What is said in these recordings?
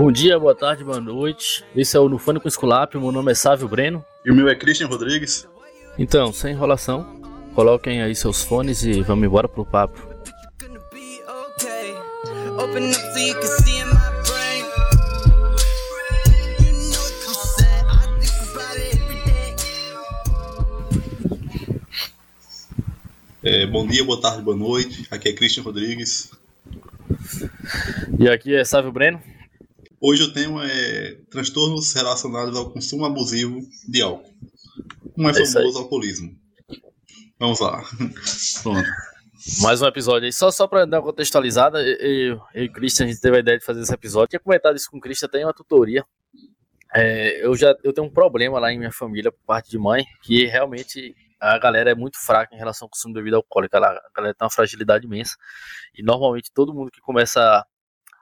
Bom dia, boa tarde, boa noite. Esse é o Nufano com Esculap, meu nome é Sávio Breno. E o meu é Christian Rodrigues. Então, sem enrolação, coloquem aí seus fones e vamos embora pro papo. É, bom dia, boa tarde, boa noite. Aqui é Christian Rodrigues. E aqui é Sávio Breno. Hoje o tema é transtornos relacionados ao consumo abusivo de álcool. Como é, é famoso alcoolismo. Vamos lá. Pronto. Mais um episódio aí. Só, só pra dar uma contextualizada, eu, eu e o Christian, a gente teve a ideia de fazer esse episódio. Tinha comentado isso com o Christian, tem uma tutoria. É, eu já eu tenho um problema lá em minha família, por parte de mãe, que realmente a galera é muito fraca em relação ao consumo de bebida alcoólica. A galera tem uma fragilidade imensa. E normalmente todo mundo que começa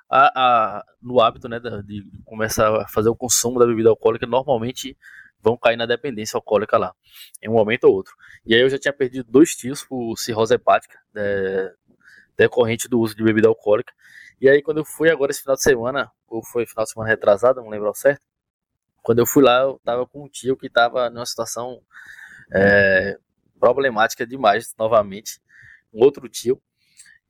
a, a, no hábito né, de, começar a fazer o consumo da bebida alcoólica, normalmente vão cair na dependência alcoólica lá, em um momento ou outro. E aí eu já tinha perdido dois tios por cirrose hepática, é, decorrente do uso de bebida alcoólica. E aí quando eu fui agora esse final de semana, ou foi final de semana retrasado, não lembro ao certo, quando eu fui lá eu tava com um tio que tava numa situação é, problemática demais, novamente, um outro tio,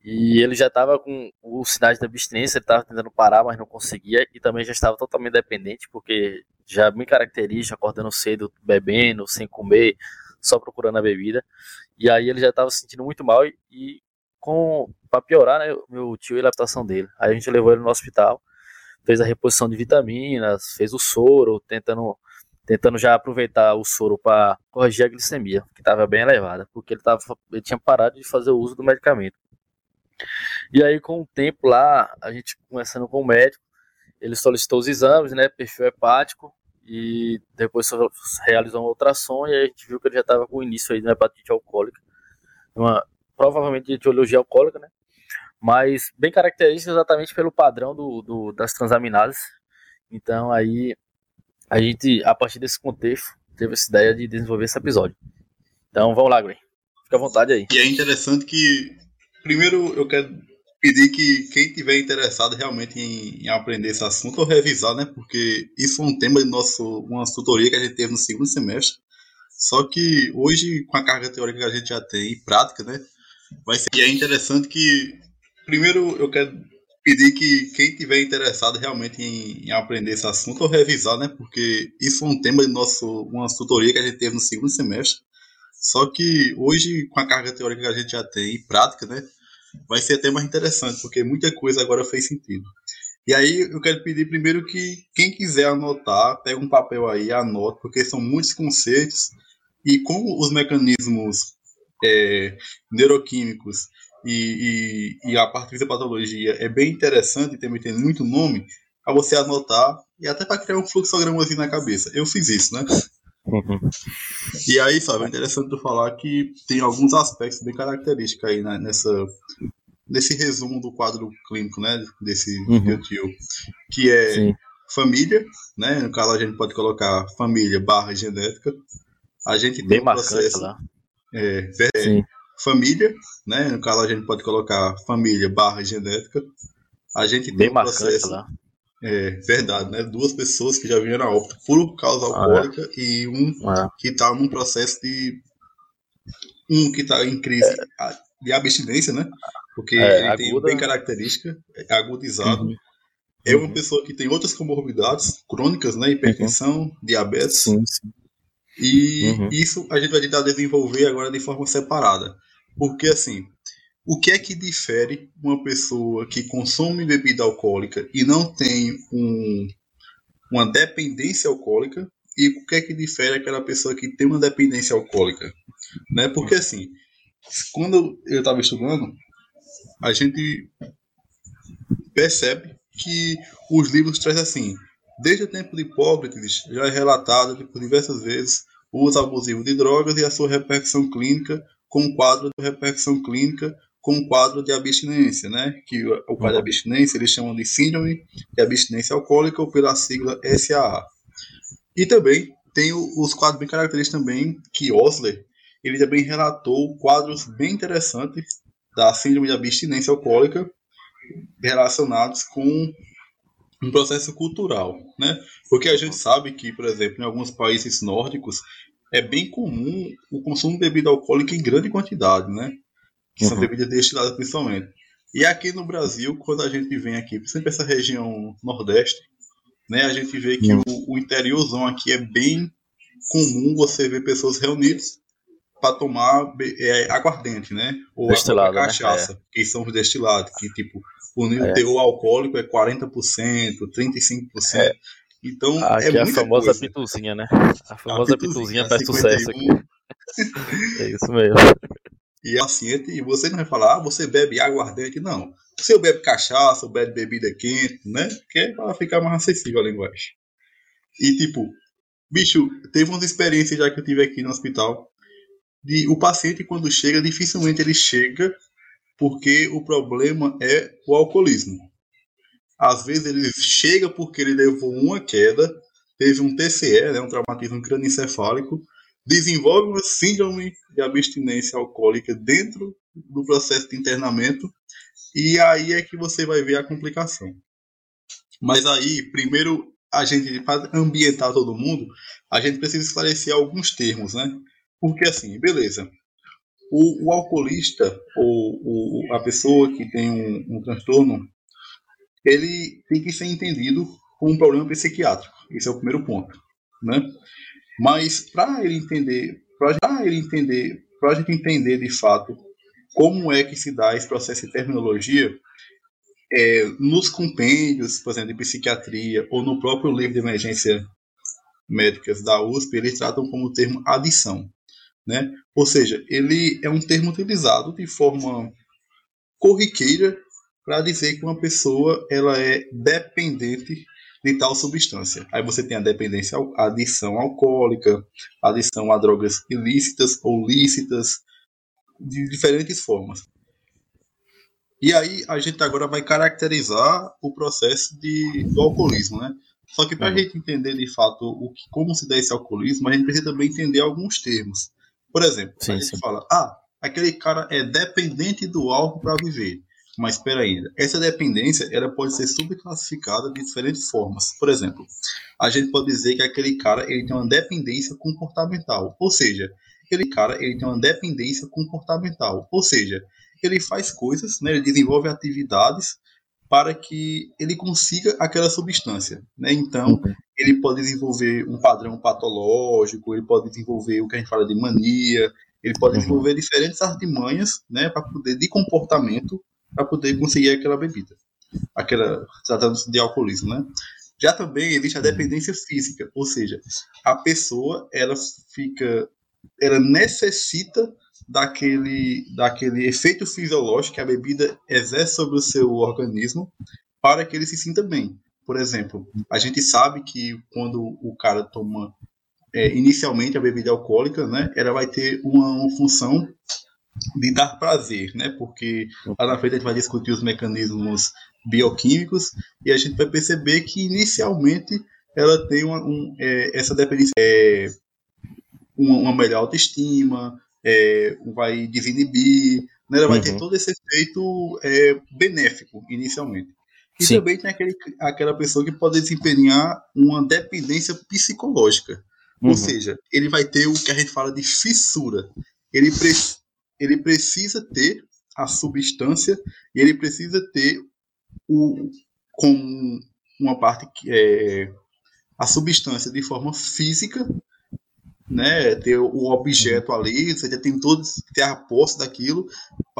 e ele já estava com os sinais de abstinência, ele estava tentando parar, mas não conseguia, e também já estava totalmente dependente, porque já me caracteriza, acordando cedo, bebendo, sem comer, só procurando a bebida. E aí ele já estava se sentindo muito mal, e, e com para piorar, né, meu tio e a adaptação dele. Aí a gente levou ele no hospital, fez a reposição de vitaminas, fez o soro, tentando tentando já aproveitar o soro para corrigir a glicemia, que estava bem elevada, porque ele, tava, ele tinha parado de fazer o uso do medicamento. E aí, com o tempo lá, a gente conversando com o médico, ele solicitou os exames, né, perfil hepático, e depois realizou uma ultrassom e a gente viu que ele já estava com o início aí de uma hepatite alcoólica, uma, provavelmente de etiologia alcoólica, né, mas bem característica exatamente pelo padrão do, do, das transaminases. Então aí a gente, a partir desse contexto, teve essa ideia de desenvolver esse episódio. Então vamos lá, Gwen. Fica à vontade aí. E é interessante que Primeiro, eu quero pedir que quem tiver interessado realmente em, em, aprender esse assunto ou revisar, né? Porque isso é um tema de nosso, uma tutoria que a gente teve no segundo semestre. Só que hoje, com a carga teórica que a gente já tem e prática, né? Vai ser. E é interessante que, primeiro, eu quero pedir que quem tiver interessado realmente em, em, aprender esse assunto ou revisar, né? Porque isso é um tema de nosso, uma tutoria que a gente teve no segundo semestre. Só que hoje, com a carga teórica que a gente já tem e prática, né, vai ser até mais interessante, porque muita coisa agora fez sentido. E aí eu quero pedir primeiro que quem quiser anotar, pega um papel aí, anote, porque são muitos conceitos e como os mecanismos é, neuroquímicos e, e, e, a parte da patologia é bem interessante também tem muito nome, para você anotar e até para criar um fluxogramazinho na cabeça. Eu fiz isso, né? Uhum. E aí, sabe, é interessante tu falar que tem alguns aspectos bem característicos aí né, nessa, nesse resumo do quadro clínico, né, desse uhum. tio, que é Sim. família, né, no caso a gente pode colocar família barra genética, a gente bem tem um processo, lá. É, é, família, né, no caso a gente pode colocar família barra genética, a gente tem bem um processo, lá. É verdade, né? Duas pessoas que já vieram a óbito por causa ah, alcoólica ah, é. e um ah. que está num processo de. Um que está em crise é. de abstinência, né? Porque é, ele tem bem característica, é agudizado. Uhum. É uma uhum. pessoa que tem outras comorbidades crônicas, né? Hipertensão, uhum. diabetes. Sim, sim. E uhum. isso a gente vai tentar desenvolver agora de forma separada. Porque assim, o que é que difere uma pessoa que consome bebida alcoólica e não tem um, uma dependência alcoólica e o que é que difere aquela pessoa que tem uma dependência alcoólica? Né? Porque assim, quando eu estava estudando, a gente percebe que os livros trazem assim, desde o tempo de Hipócrates já é relatado por diversas vezes o uso abusivo de drogas e a sua repercussão clínica com o quadro de repercussão clínica com um quadro de abstinência, né? Que o quadro de uhum. abstinência eles chamam de síndrome de abstinência alcoólica ou pela sigla SAA. E também tem os quadros bem característicos também que Osler ele também relatou quadros bem interessantes da síndrome de abstinência alcoólica relacionados com um processo cultural, né? Porque a gente sabe que, por exemplo, em alguns países nórdicos é bem comum o consumo de bebida alcoólica em grande quantidade, né? Que uhum. são bebidas destiladas principalmente. E aqui no Brasil, quando a gente vem aqui, sempre essa região nordeste, né, a gente vê que uhum. o, o interiorzão aqui é bem comum você ver pessoas reunidas para tomar é, aguardente, né? Ou Destilado, a cachaça, né? é. que são os destilados, que tipo, o é. teor alcoólico é 40%, 35%. É. Então, aqui é, é a famosa coisa. pituzinha, né? A famosa a pituzinha, pituzinha faz sucesso aqui. é isso mesmo. E assim, e você não vai falar, ah, você bebe aguardente, não. Você bebe cachaça, ou bebe bebida quente, né? Que é para ficar mais acessível a linguagem. E tipo, bicho, teve umas experiências já que eu tive aqui no hospital. De, o paciente, quando chega, dificilmente ele chega porque o problema é o alcoolismo. Às vezes ele chega porque ele levou uma queda, teve um TCE, né, um traumatismo crânioencefálico, desenvolve uma síndrome de abstinência alcoólica dentro do processo de internamento, e aí é que você vai ver a complicação. Mas aí, primeiro, a gente, para ambientar todo mundo, a gente precisa esclarecer alguns termos, né? Porque assim, beleza, o, o alcoolista ou o, a pessoa que tem um, um transtorno, ele tem que ser entendido como um problema psiquiátrico. Esse é o primeiro ponto, né? Mas para ele entender, para ele entender, para a gente entender de fato como é que se dá esse processo de terminologia, é, nos compêndios, por exemplo, de psiquiatria ou no próprio livro de emergência médicas da USP, eles tratam como termo adição. Né? Ou seja, ele é um termo utilizado de forma corriqueira para dizer que uma pessoa ela é dependente de tal substância. Aí você tem a dependência, a adição alcoólica, adição a drogas ilícitas ou lícitas, de diferentes formas. E aí a gente agora vai caracterizar o processo de, do alcoolismo, né? Só que para a uhum. gente entender de fato o que, como se dá esse alcoolismo, a gente precisa também entender alguns termos. Por exemplo, sim, a gente sim. fala, ah, aquele cara é dependente do álcool para viver. Mas espera ainda, essa dependência ela pode ser subclassificada de diferentes formas. Por exemplo, a gente pode dizer que aquele cara ele tem uma dependência comportamental, ou seja, aquele cara ele tem uma dependência comportamental, ou seja, ele faz coisas, né, ele desenvolve atividades para que ele consiga aquela substância. Né? Então, uhum. ele pode desenvolver um padrão patológico, ele pode desenvolver o que a gente fala de mania, ele pode uhum. desenvolver diferentes artimanhas né, para poder de comportamento para poder conseguir aquela bebida, aquela tratando-se de alcoolismo, né? Já também existe a dependência física, ou seja, a pessoa ela fica, ela necessita daquele, daquele efeito fisiológico que a bebida exerce sobre o seu organismo para que ele se sinta bem. Por exemplo, a gente sabe que quando o cara toma é, inicialmente a bebida alcoólica, né, ela vai ter uma, uma, função de dar prazer, né, porque lá na frente a gente vai discutir os mecanismos bioquímicos e a gente vai perceber que inicialmente ela tem uma, um, é, essa dependência, é, uma, uma melhor autoestima, é, vai desinibir, né? ela vai uhum. ter todo esse efeito é, benéfico inicialmente. E Sim. também tem aquele, aquela pessoa que pode desempenhar uma dependência psicológica. Uhum. Ou seja, ele vai ter o que a gente fala de fissura. Ele, pre ele precisa ter a substância e ele precisa ter o, como uma parte que é a substância de forma física né, ter o objeto ali, você já tem todo ter a posse daquilo,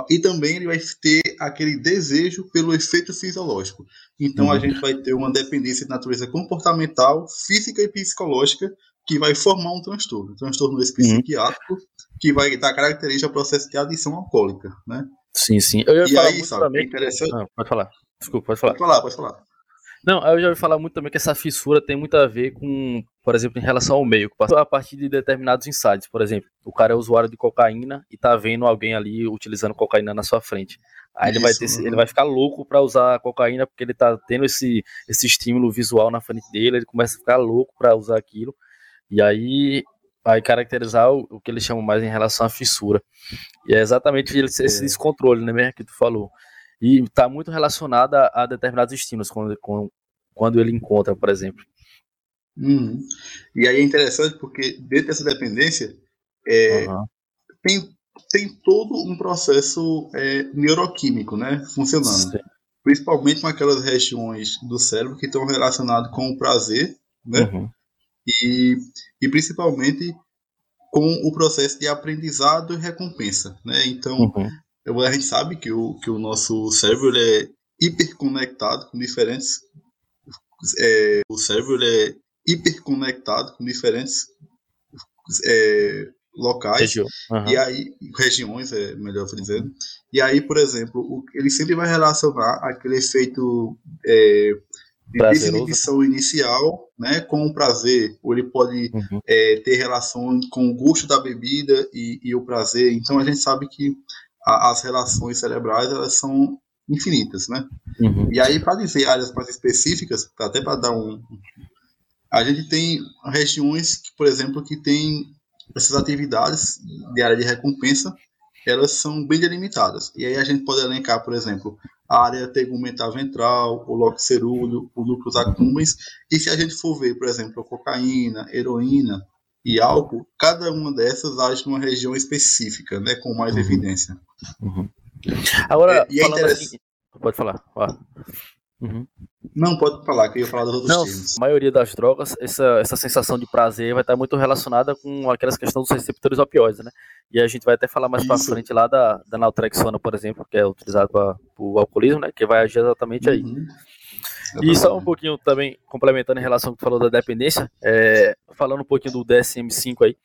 e também ele vai ter aquele desejo pelo efeito fisiológico. Então uhum. a gente vai ter uma dependência de natureza comportamental, física e psicológica que vai formar um transtorno, um transtorno uhum. psiquiátrico que vai dar característica ao processo de adição alcoólica, né? Sim, sim. Eu ia e falar aí, sabe, também... interessante... Ah, pode falar. Desculpa, pode falar. Pode falar, pode falar. Não, eu já ouvi falar muito também que essa fissura tem muito a ver com, por exemplo, em relação ao meio, a partir de determinados insights. Por exemplo, o cara é usuário de cocaína e tá vendo alguém ali utilizando cocaína na sua frente. Aí Isso, ele vai, ter, uhum. ele vai ficar louco para usar a cocaína porque ele tá tendo esse, esse estímulo visual na frente dele, ele começa a ficar louco para usar aquilo. E aí vai caracterizar o, o, que eles chamam mais em relação à fissura. E é exatamente esse, esse é. descontrole, né, mesmo que tu falou. E está muito relacionada a, determinados estímulos, quando, quando ele encontra, por exemplo. Uhum. E aí é interessante porque dentro dessa dependência é, uhum. tem, tem todo um processo é, neuroquímico né, funcionando. Sim. Principalmente com aquelas regiões do cérebro que estão relacionadas com o prazer, né? Uhum. E, e principalmente com o processo de aprendizado e recompensa. Né? Então, uhum. a gente sabe que o, que o nosso cérebro é hiperconectado com diferentes. É, o cérebro é hiperconectado com diferentes é, locais uhum. e aí regiões é melhor dizendo e aí por exemplo o, ele sempre vai relacionar aquele efeito é, de desinibição inicial né com o prazer ou ele pode uhum. é, ter relação com o gosto da bebida e, e o prazer então a gente sabe que a, as relações cerebrais elas são infinitas né uhum. e aí para dizer áreas mais específicas até para dar um a gente tem regiões, que, por exemplo, que tem essas atividades de área de recompensa, elas são bem delimitadas. E aí a gente pode elencar, por exemplo, a área tegumental ventral, o lóbulo cerúleo, o núcleo accumbens, e se a gente for ver, por exemplo, a cocaína, heroína e álcool, cada uma dessas age numa região específica, né, com mais uhum. evidência. Uhum. Agora, é, e é interessante... Assim, pode falar. Uhum. Não, pode falar, que eu ia falar dos outros Não, termos. A maioria das drogas, essa, essa sensação de prazer vai estar muito relacionada com aquelas questões dos receptores opioides, né? E a gente vai até falar mais para frente lá da, da naltrexona, por exemplo, que é utilizado para o alcoolismo, né? Que vai agir exatamente aí. Uhum. E só um pouquinho também, complementando em relação ao que tu falou da dependência, é, falando um pouquinho do DSM-5 aí,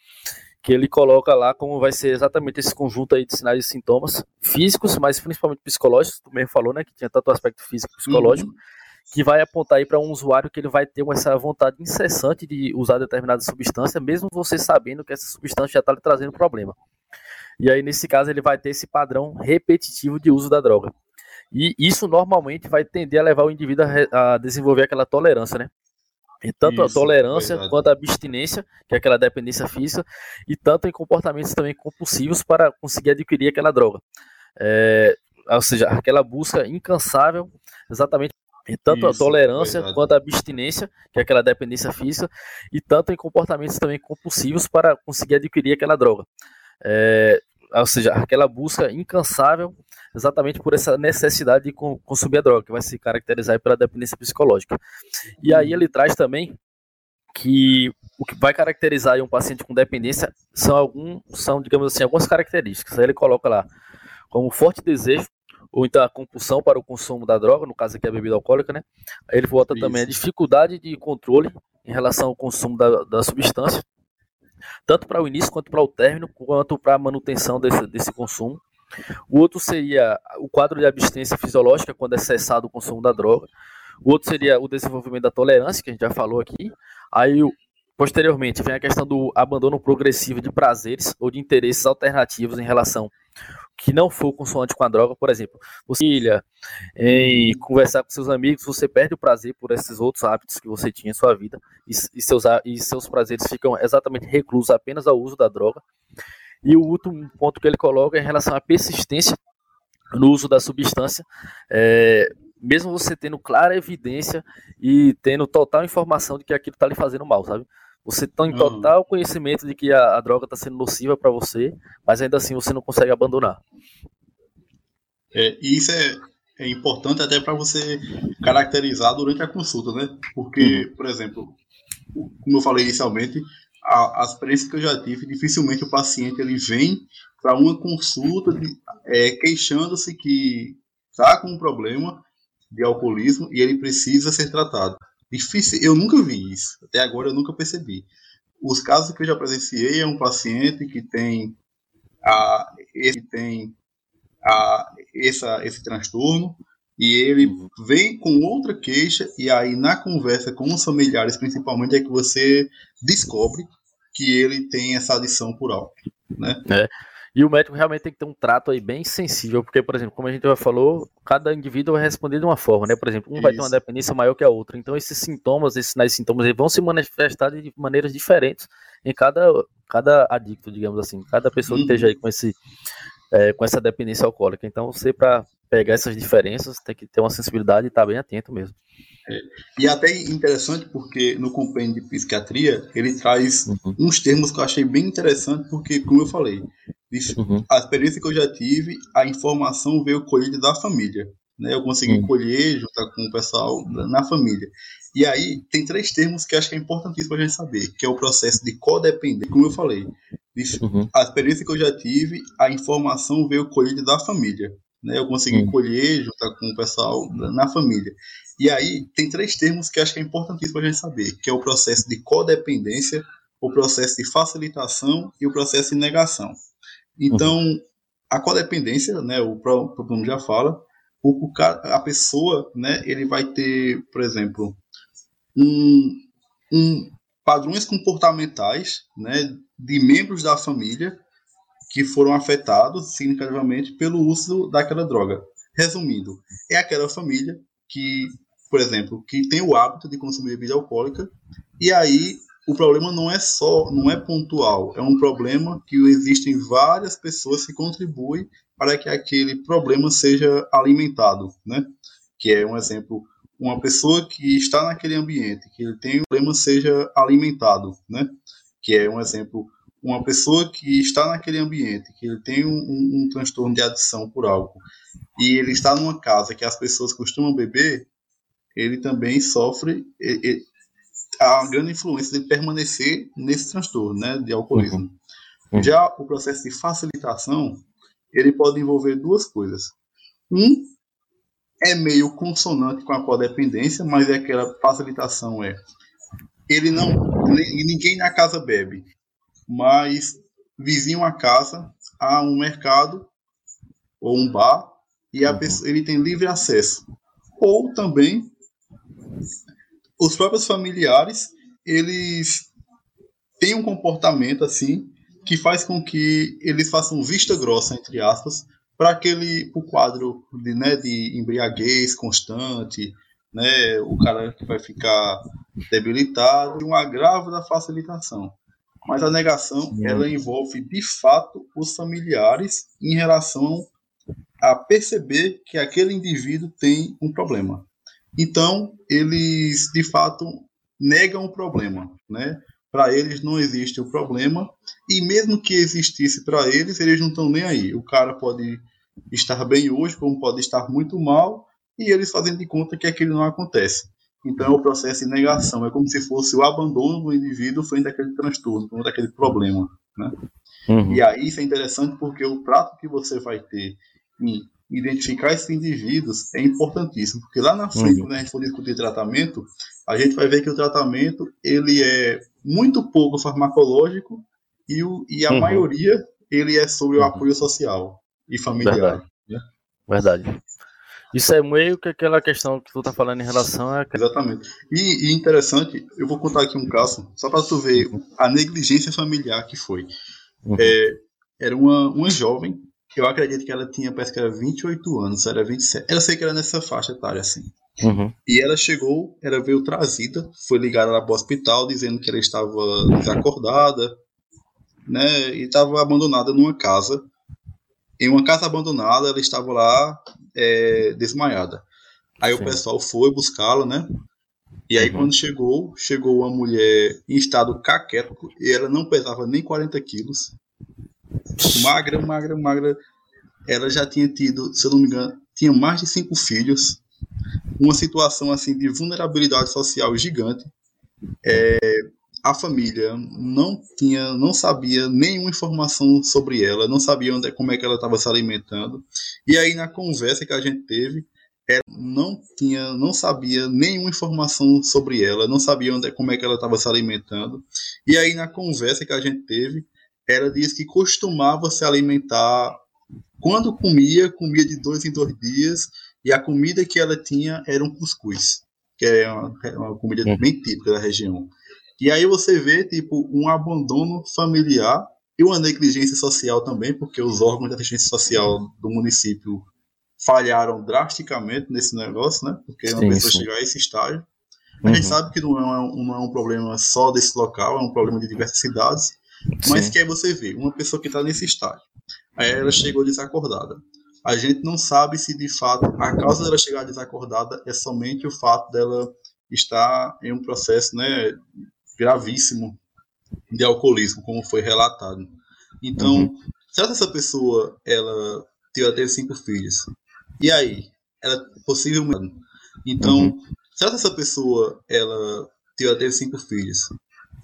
que ele coloca lá como vai ser exatamente esse conjunto aí de sinais e sintomas físicos, mas principalmente psicológicos, tu mesmo falou, né, que tinha tanto aspecto físico e psicológico, uhum. que vai apontar aí para um usuário que ele vai ter essa vontade incessante de usar determinada substância, mesmo você sabendo que essa substância já está lhe trazendo problema. E aí, nesse caso, ele vai ter esse padrão repetitivo de uso da droga. E isso normalmente vai tender a levar o indivíduo a, a desenvolver aquela tolerância, né? E tanto Isso, a tolerância verdade. quanto a abstinência, que é aquela dependência física, e tanto em comportamentos também compulsivos para conseguir adquirir aquela droga. É, ou seja, aquela busca incansável, exatamente e tanto Isso, a tolerância verdade. quanto a abstinência, que é aquela dependência física, e tanto em comportamentos também compulsivos para conseguir adquirir aquela droga. É, ou seja, aquela busca incansável exatamente por essa necessidade de consumir a droga, que vai se caracterizar pela dependência psicológica. E aí ele traz também que o que vai caracterizar um paciente com dependência são algum, são digamos assim algumas características. Aí ele coloca lá como forte desejo ou então a compulsão para o consumo da droga, no caso aqui a bebida alcoólica, né? Aí ele bota também a dificuldade de controle em relação ao consumo da, da substância, tanto para o início quanto para o término, quanto para a manutenção desse, desse consumo. O outro seria o quadro de abstinência fisiológica, quando é cessado o consumo da droga. O outro seria o desenvolvimento da tolerância, que a gente já falou aqui. Aí, posteriormente, vem a questão do abandono progressivo de prazeres ou de interesses alternativos em relação que não for consoante com a droga, por exemplo, você ilha, em conversar com seus amigos, você perde o prazer por esses outros hábitos que você tinha em sua vida e, e, seus, e seus prazeres ficam exatamente reclusos apenas ao uso da droga. E o último ponto que ele coloca é em relação à persistência no uso da substância, é, mesmo você tendo clara evidência e tendo total informação de que aquilo está lhe fazendo mal, sabe? Você tem uhum. total conhecimento de que a, a droga está sendo nociva para você, mas ainda assim você não consegue abandonar. É, e isso é, é importante até para você caracterizar durante a consulta, né? Porque, uhum. por exemplo, como eu falei inicialmente, a, a experiência que eu já tive, dificilmente o paciente ele vem para uma consulta é, queixando-se que está com um problema de alcoolismo e ele precisa ser tratado. Difícil, eu nunca vi isso. Até agora eu nunca percebi. Os casos que eu já presenciei é um paciente que tem a, ele tem a, essa, esse transtorno e ele vem com outra queixa e aí na conversa com os familiares principalmente é que você descobre que ele tem essa adição por álcool, né? É. E o médico realmente tem que ter um trato aí bem sensível, porque, por exemplo, como a gente já falou, cada indivíduo vai responder de uma forma, né? Por exemplo, um Isso. vai ter uma dependência maior que a outra. Então, esses sintomas, esses sinais sintomas, vão se manifestar de maneiras diferentes em cada, cada adicto, digamos assim. Cada pessoa que uhum. esteja aí com, esse, é, com essa dependência alcoólica. Então, você, para pegar essas diferenças, tem que ter uma sensibilidade e estar tá bem atento mesmo. É. E até interessante porque no compêndio de psiquiatria ele traz uhum. uns termos que eu achei bem interessante, porque, como eu falei, uhum. a experiência que eu já tive, a informação veio colhida da família. Né? Eu consegui uhum. colher, juntar com o pessoal na família. E aí tem três termos que acho que é importantíssimo a gente saber, que é o processo de codependência, como eu falei. Uhum. A experiência que eu já tive, a informação veio colhida da família. Né? Eu consegui uhum. colher, juntar com o pessoal na família. E aí tem três termos que acho que é importantíssimo a gente saber, que é o processo de codependência, o processo de facilitação e o processo de negação. Então, uhum. a codependência, né, o próprio já fala, o, a pessoa, né, ele vai ter, por exemplo, um, um padrões comportamentais, né, de membros da família que foram afetados significativamente pelo uso daquela droga. Resumindo, é aquela família que por exemplo, que tem o hábito de consumir bebida alcoólica, e aí o problema não é só, não é pontual, é um problema que existem várias pessoas que contribuem para que aquele problema seja alimentado, né? Que é um exemplo, uma pessoa que está naquele ambiente, que ele tem um problema seja alimentado, né? Que é um exemplo, uma pessoa que está naquele ambiente, que ele tem um, um, um transtorno de adição por álcool, e ele está numa casa que as pessoas costumam beber, ele também sofre a grande influência de permanecer nesse transtorno, né, de alcoolismo. Uhum. Uhum. Já o processo de facilitação, ele pode envolver duas coisas. Um é meio consonante com a codependência, mas é aquela facilitação é ele não ninguém na casa bebe, mas vizinho à casa há um mercado ou um bar e a uhum. pessoa, ele tem livre acesso. Ou também os próprios familiares, eles têm um comportamento assim que faz com que eles façam vista grossa, entre aspas, para aquele o quadro de, né, de embriaguez constante, né, o cara que vai ficar debilitado, e um agravo da facilitação. Mas a negação, ela envolve de fato os familiares em relação a perceber que aquele indivíduo tem um problema. Então, eles de fato negam o problema, né? Para eles não existe o problema e mesmo que existisse para eles, eles não estão nem aí. O cara pode estar bem hoje, como pode estar muito mal, e eles fazendo de conta que aquilo não acontece. Então, é o processo de negação é como se fosse o abandono do indivíduo frente àquele transtorno, frente àquele problema, né? Uhum. E aí isso é interessante porque o prato que você vai ter em identificar esses indivíduos é importantíssimo, porque lá na frente, uhum. quando a gente for discutir tratamento, a gente vai ver que o tratamento ele é muito pouco farmacológico e, o, e a uhum. maioria ele é sobre o uhum. apoio social e familiar. Verdade. Né? Verdade. Isso é meio que aquela questão que tu tá falando em relação a. Exatamente. E, e interessante, eu vou contar aqui um caso, só para tu ver uhum. a negligência familiar que foi. Uhum. É, era uma, uma jovem eu acredito que ela tinha, parece que era 28 anos, era 27. Eu sei que era nessa faixa etária, assim. Uhum. E ela chegou, ela veio trazida, foi ligada lá para o hospital dizendo que ela estava desacordada, né? E estava abandonada numa casa. Em uma casa abandonada, ela estava lá é, desmaiada. Aí Sim. o pessoal foi buscá-la, né? E aí, uhum. quando chegou, chegou uma mulher em estado caquético e ela não pesava nem 40 quilos magra, magra, magra. Ela já tinha tido, se eu não me engano, tinha mais de cinco filhos. Uma situação assim de vulnerabilidade social gigante. É, a família não tinha, não sabia nenhuma informação sobre ela, não sabia onde, como é que ela estava se alimentando. E aí na conversa que a gente teve, ela não tinha, não sabia nenhuma informação sobre ela, não sabia onde, como é que ela estava se alimentando. E aí na conversa que a gente teve, ela diz que costumava se alimentar quando comia, comia de dois em dois dias, e a comida que ela tinha era um cuscuz, que é uma, é uma comida uhum. bem típica da região. E aí você vê tipo um abandono familiar e uma negligência social também, porque os órgãos de assistência social do município falharam drasticamente nesse negócio, né? Porque sim, uma pessoa sim. chegar a esse estágio. A uhum. gente sabe que não é, um, não é um problema só desse local, é um problema de diversas cidades. Mas Sim. que aí você vê uma pessoa que está nesse estágio. Aí ela chegou desacordada. a gente não sabe se de fato a causa dela chegar desacordada é somente o fato dela estar em um processo né, gravíssimo de alcoolismo, como foi relatado. Então, uhum. será que essa pessoa ela teve cinco filhos? E aí? Ela possivelmente. Então, uhum. será que essa pessoa ela teve cinco filhos?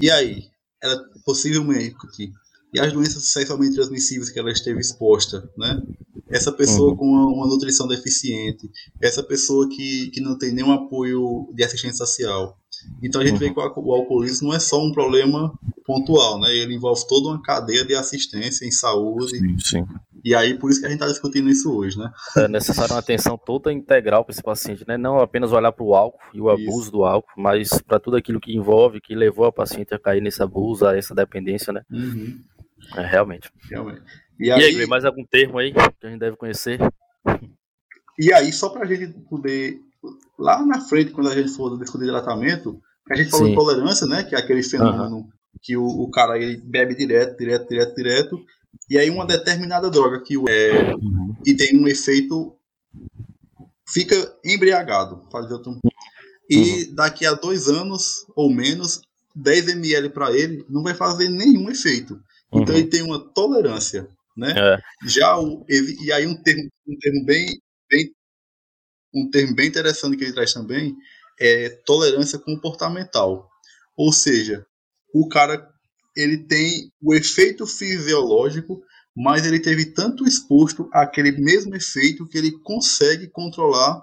E aí? Ela possivelmente e as doenças sexualmente transmissíveis que ela esteve exposta, né? Essa pessoa uhum. com uma, uma, nutrição deficiente, essa pessoa que, que não tem nenhum apoio de assistência social. Então a gente uhum. vê que o, alcoolismo não é só um problema pontual, né? Ele envolve toda uma cadeia de assistência em saúde. Sim, sim. E aí, por isso que a gente está discutindo isso hoje, né? É necessário uma atenção toda integral para esse paciente, né? Não apenas olhar para o álcool e o abuso isso. do álcool, mas para tudo aquilo que envolve, que levou a paciente a cair nesse abuso, a essa dependência, né? Uhum. É, realmente. Realmente. E, e aí, aí, mais algum termo aí que a gente deve conhecer? E aí, só para a gente poder, lá na frente, quando a gente for discutir tratamento, a gente falou Sim. de tolerância, né? Que é aquele fenômeno uhum. que o, o, cara ele bebe direto, direto, direto, direto. E aí uma determinada droga que é, uhum. e tem um efeito fica embriagado, fazer outro. E uhum. daqui a dois anos ou menos, 10 ml para ele não vai fazer nenhum efeito. Então uhum. ele tem uma tolerância, né? É. Já o e aí um termo, um termo bem, bem um termo bem interessante que ele traz também é tolerância comportamental. Ou seja, o cara ele tem o efeito fisiológico, mas ele teve tanto exposto àquele mesmo efeito que ele consegue controlar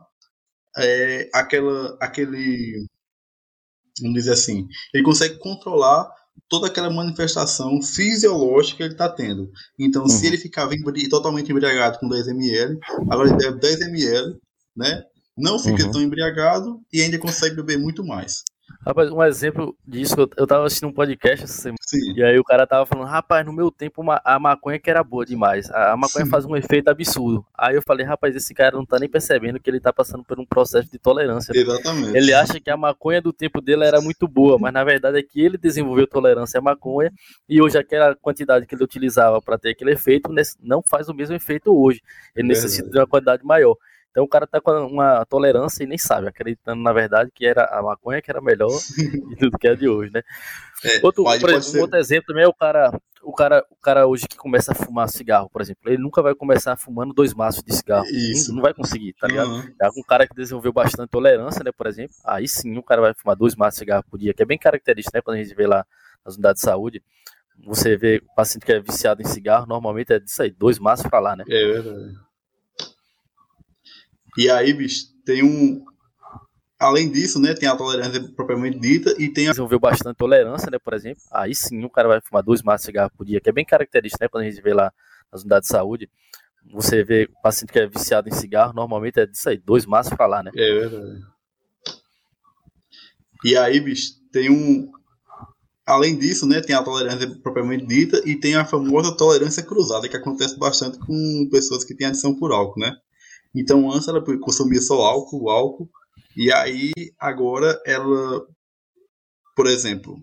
é, aquela, aquele, vamos dizer assim, ele consegue controlar toda aquela manifestação fisiológica que ele está tendo. Então, uhum. se ele ficava totalmente embriagado com 10 ml, agora ele bebe 10 ml, né? Não fica uhum. tão embriagado e ainda consegue beber muito mais. Rapaz, um exemplo disso, eu tava assistindo um podcast essa semana, Sim. e aí o cara tava falando, rapaz, no meu tempo a maconha que era boa demais, a maconha Sim. faz um efeito absurdo. Aí eu falei, rapaz, esse cara não tá nem percebendo que ele tá passando por um processo de tolerância. Exatamente. Ele acha que a maconha do tempo dele era muito boa, mas na verdade é que ele desenvolveu tolerância à maconha, e hoje aquela quantidade que ele utilizava para ter aquele efeito não faz o mesmo efeito hoje. Ele necessita de uma quantidade maior. Então o cara tá com uma tolerância e nem sabe, acreditando na verdade que era a maconha que era melhor tudo que é de hoje, né? É, outro, pode, exemplo, um outro exemplo também é o cara, o cara, o cara hoje que começa a fumar cigarro, por exemplo, ele nunca vai começar fumando dois maços de cigarro, Isso. Não, vai conseguir, tá ligado? Uhum. É um cara que desenvolveu bastante tolerância, né, por exemplo, aí sim o cara vai fumar dois maços de cigarro por dia, que é bem característico, né, quando a gente vê lá nas unidades de saúde, você vê o paciente que é viciado em cigarro, normalmente é disso aí, dois maços para lá, né? É verdade. E aí, bicho, tem um. Além disso, né, tem a tolerância propriamente dita e tem a. Desenvolveu bastante tolerância, né, por exemplo. Aí sim o cara vai fumar dois maços de cigarro por dia, que é bem característico, né, quando a gente vê lá nas unidades de saúde. Você vê o paciente que é viciado em cigarro, normalmente é disso aí, dois maços para lá, né? É verdade. E aí, bicho, tem um. Além disso, né, tem a tolerância propriamente dita e tem a famosa tolerância cruzada, que acontece bastante com pessoas que têm adição por álcool, né? Então antes ela consumia só álcool, álcool, e aí agora ela, por exemplo,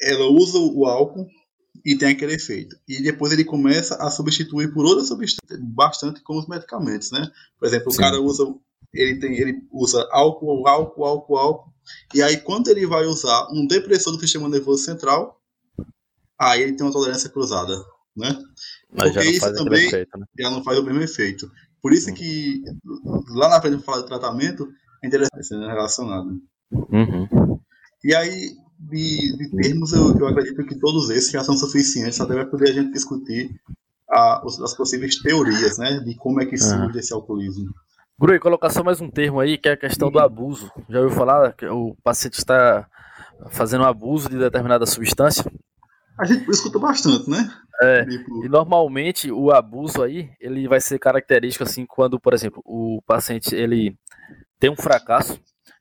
ela usa o álcool e tem aquele efeito. E depois ele começa a substituir por outras substâncias, bastante como os medicamentos, né? Por exemplo, Sim. o cara usa ele tem ele usa álcool, álcool, álcool, álcool. E aí quando ele vai usar um depressor do sistema nervoso central, aí ele tem uma tolerância cruzada, né? Mas Porque já não faz isso também efeito, né? já não faz o mesmo efeito. Por isso que lá na frente falar de tratamento é interessante relacionado. Uhum. E aí, de, de termos, eu, eu, acredito que todos esses já são suficientes, até vai poder a gente discutir a, as possíveis teorias, né, de como é que surge uhum. esse alcoolismo. Grui, colocar só mais um termo aí, que é a questão do abuso. Já ouviu falar que o paciente está fazendo abuso de determinada substância? A gente escuta bastante, né? É, tipo... e normalmente o abuso aí, ele vai ser característico assim quando, por exemplo, o paciente ele tem um fracasso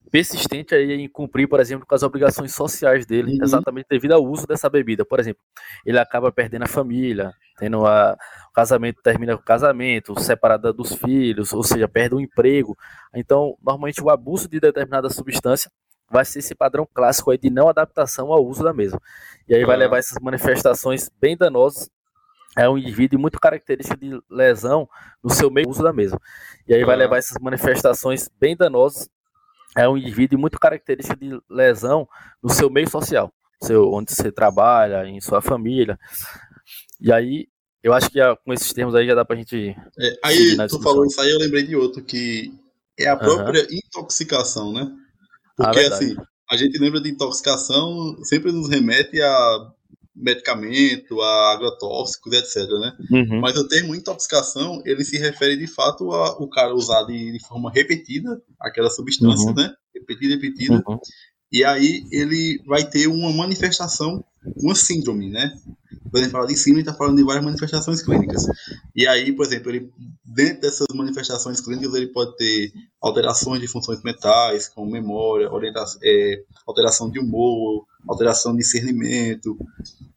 persistente aí em cumprir, por exemplo, com as obrigações sociais dele, uhum. exatamente devido ao uso dessa bebida. Por exemplo, ele acaba perdendo a família, tendo a, o casamento termina com o casamento, separada dos filhos, ou seja, perde o emprego. Então, normalmente o abuso de determinada substância vai ser esse padrão clássico aí de não adaptação ao uso da mesma. E aí vai levar essas manifestações bem danosas é um indivíduo muito característico de lesão no seu meio uso da mesma. E aí vai ah. levar essas manifestações bem danosas. É um indivíduo muito característico de lesão no seu meio social, seu, onde você trabalha, em sua família. E aí, eu acho que com esses termos aí já dá pra gente. É, aí, tu falou isso aí, eu lembrei de outro, que é a própria uhum. intoxicação, né? Porque, ah, assim, a gente lembra de intoxicação, sempre nos remete a medicamento, a agrotóxicos, etc. Né? Uhum. Mas o termo intoxicação ele se refere de fato ao cara usar de, de forma repetida aquela substância, uhum. né? Repetida, repetida. Uhum. E aí ele vai ter uma manifestação, uma síndrome, né? Quando a gente fala de síndrome, está falando de várias manifestações clínicas. E aí, por exemplo, ele, dentro dessas manifestações clínicas, ele pode ter alterações de funções mentais, como memória, é, alteração de humor, alteração de discernimento,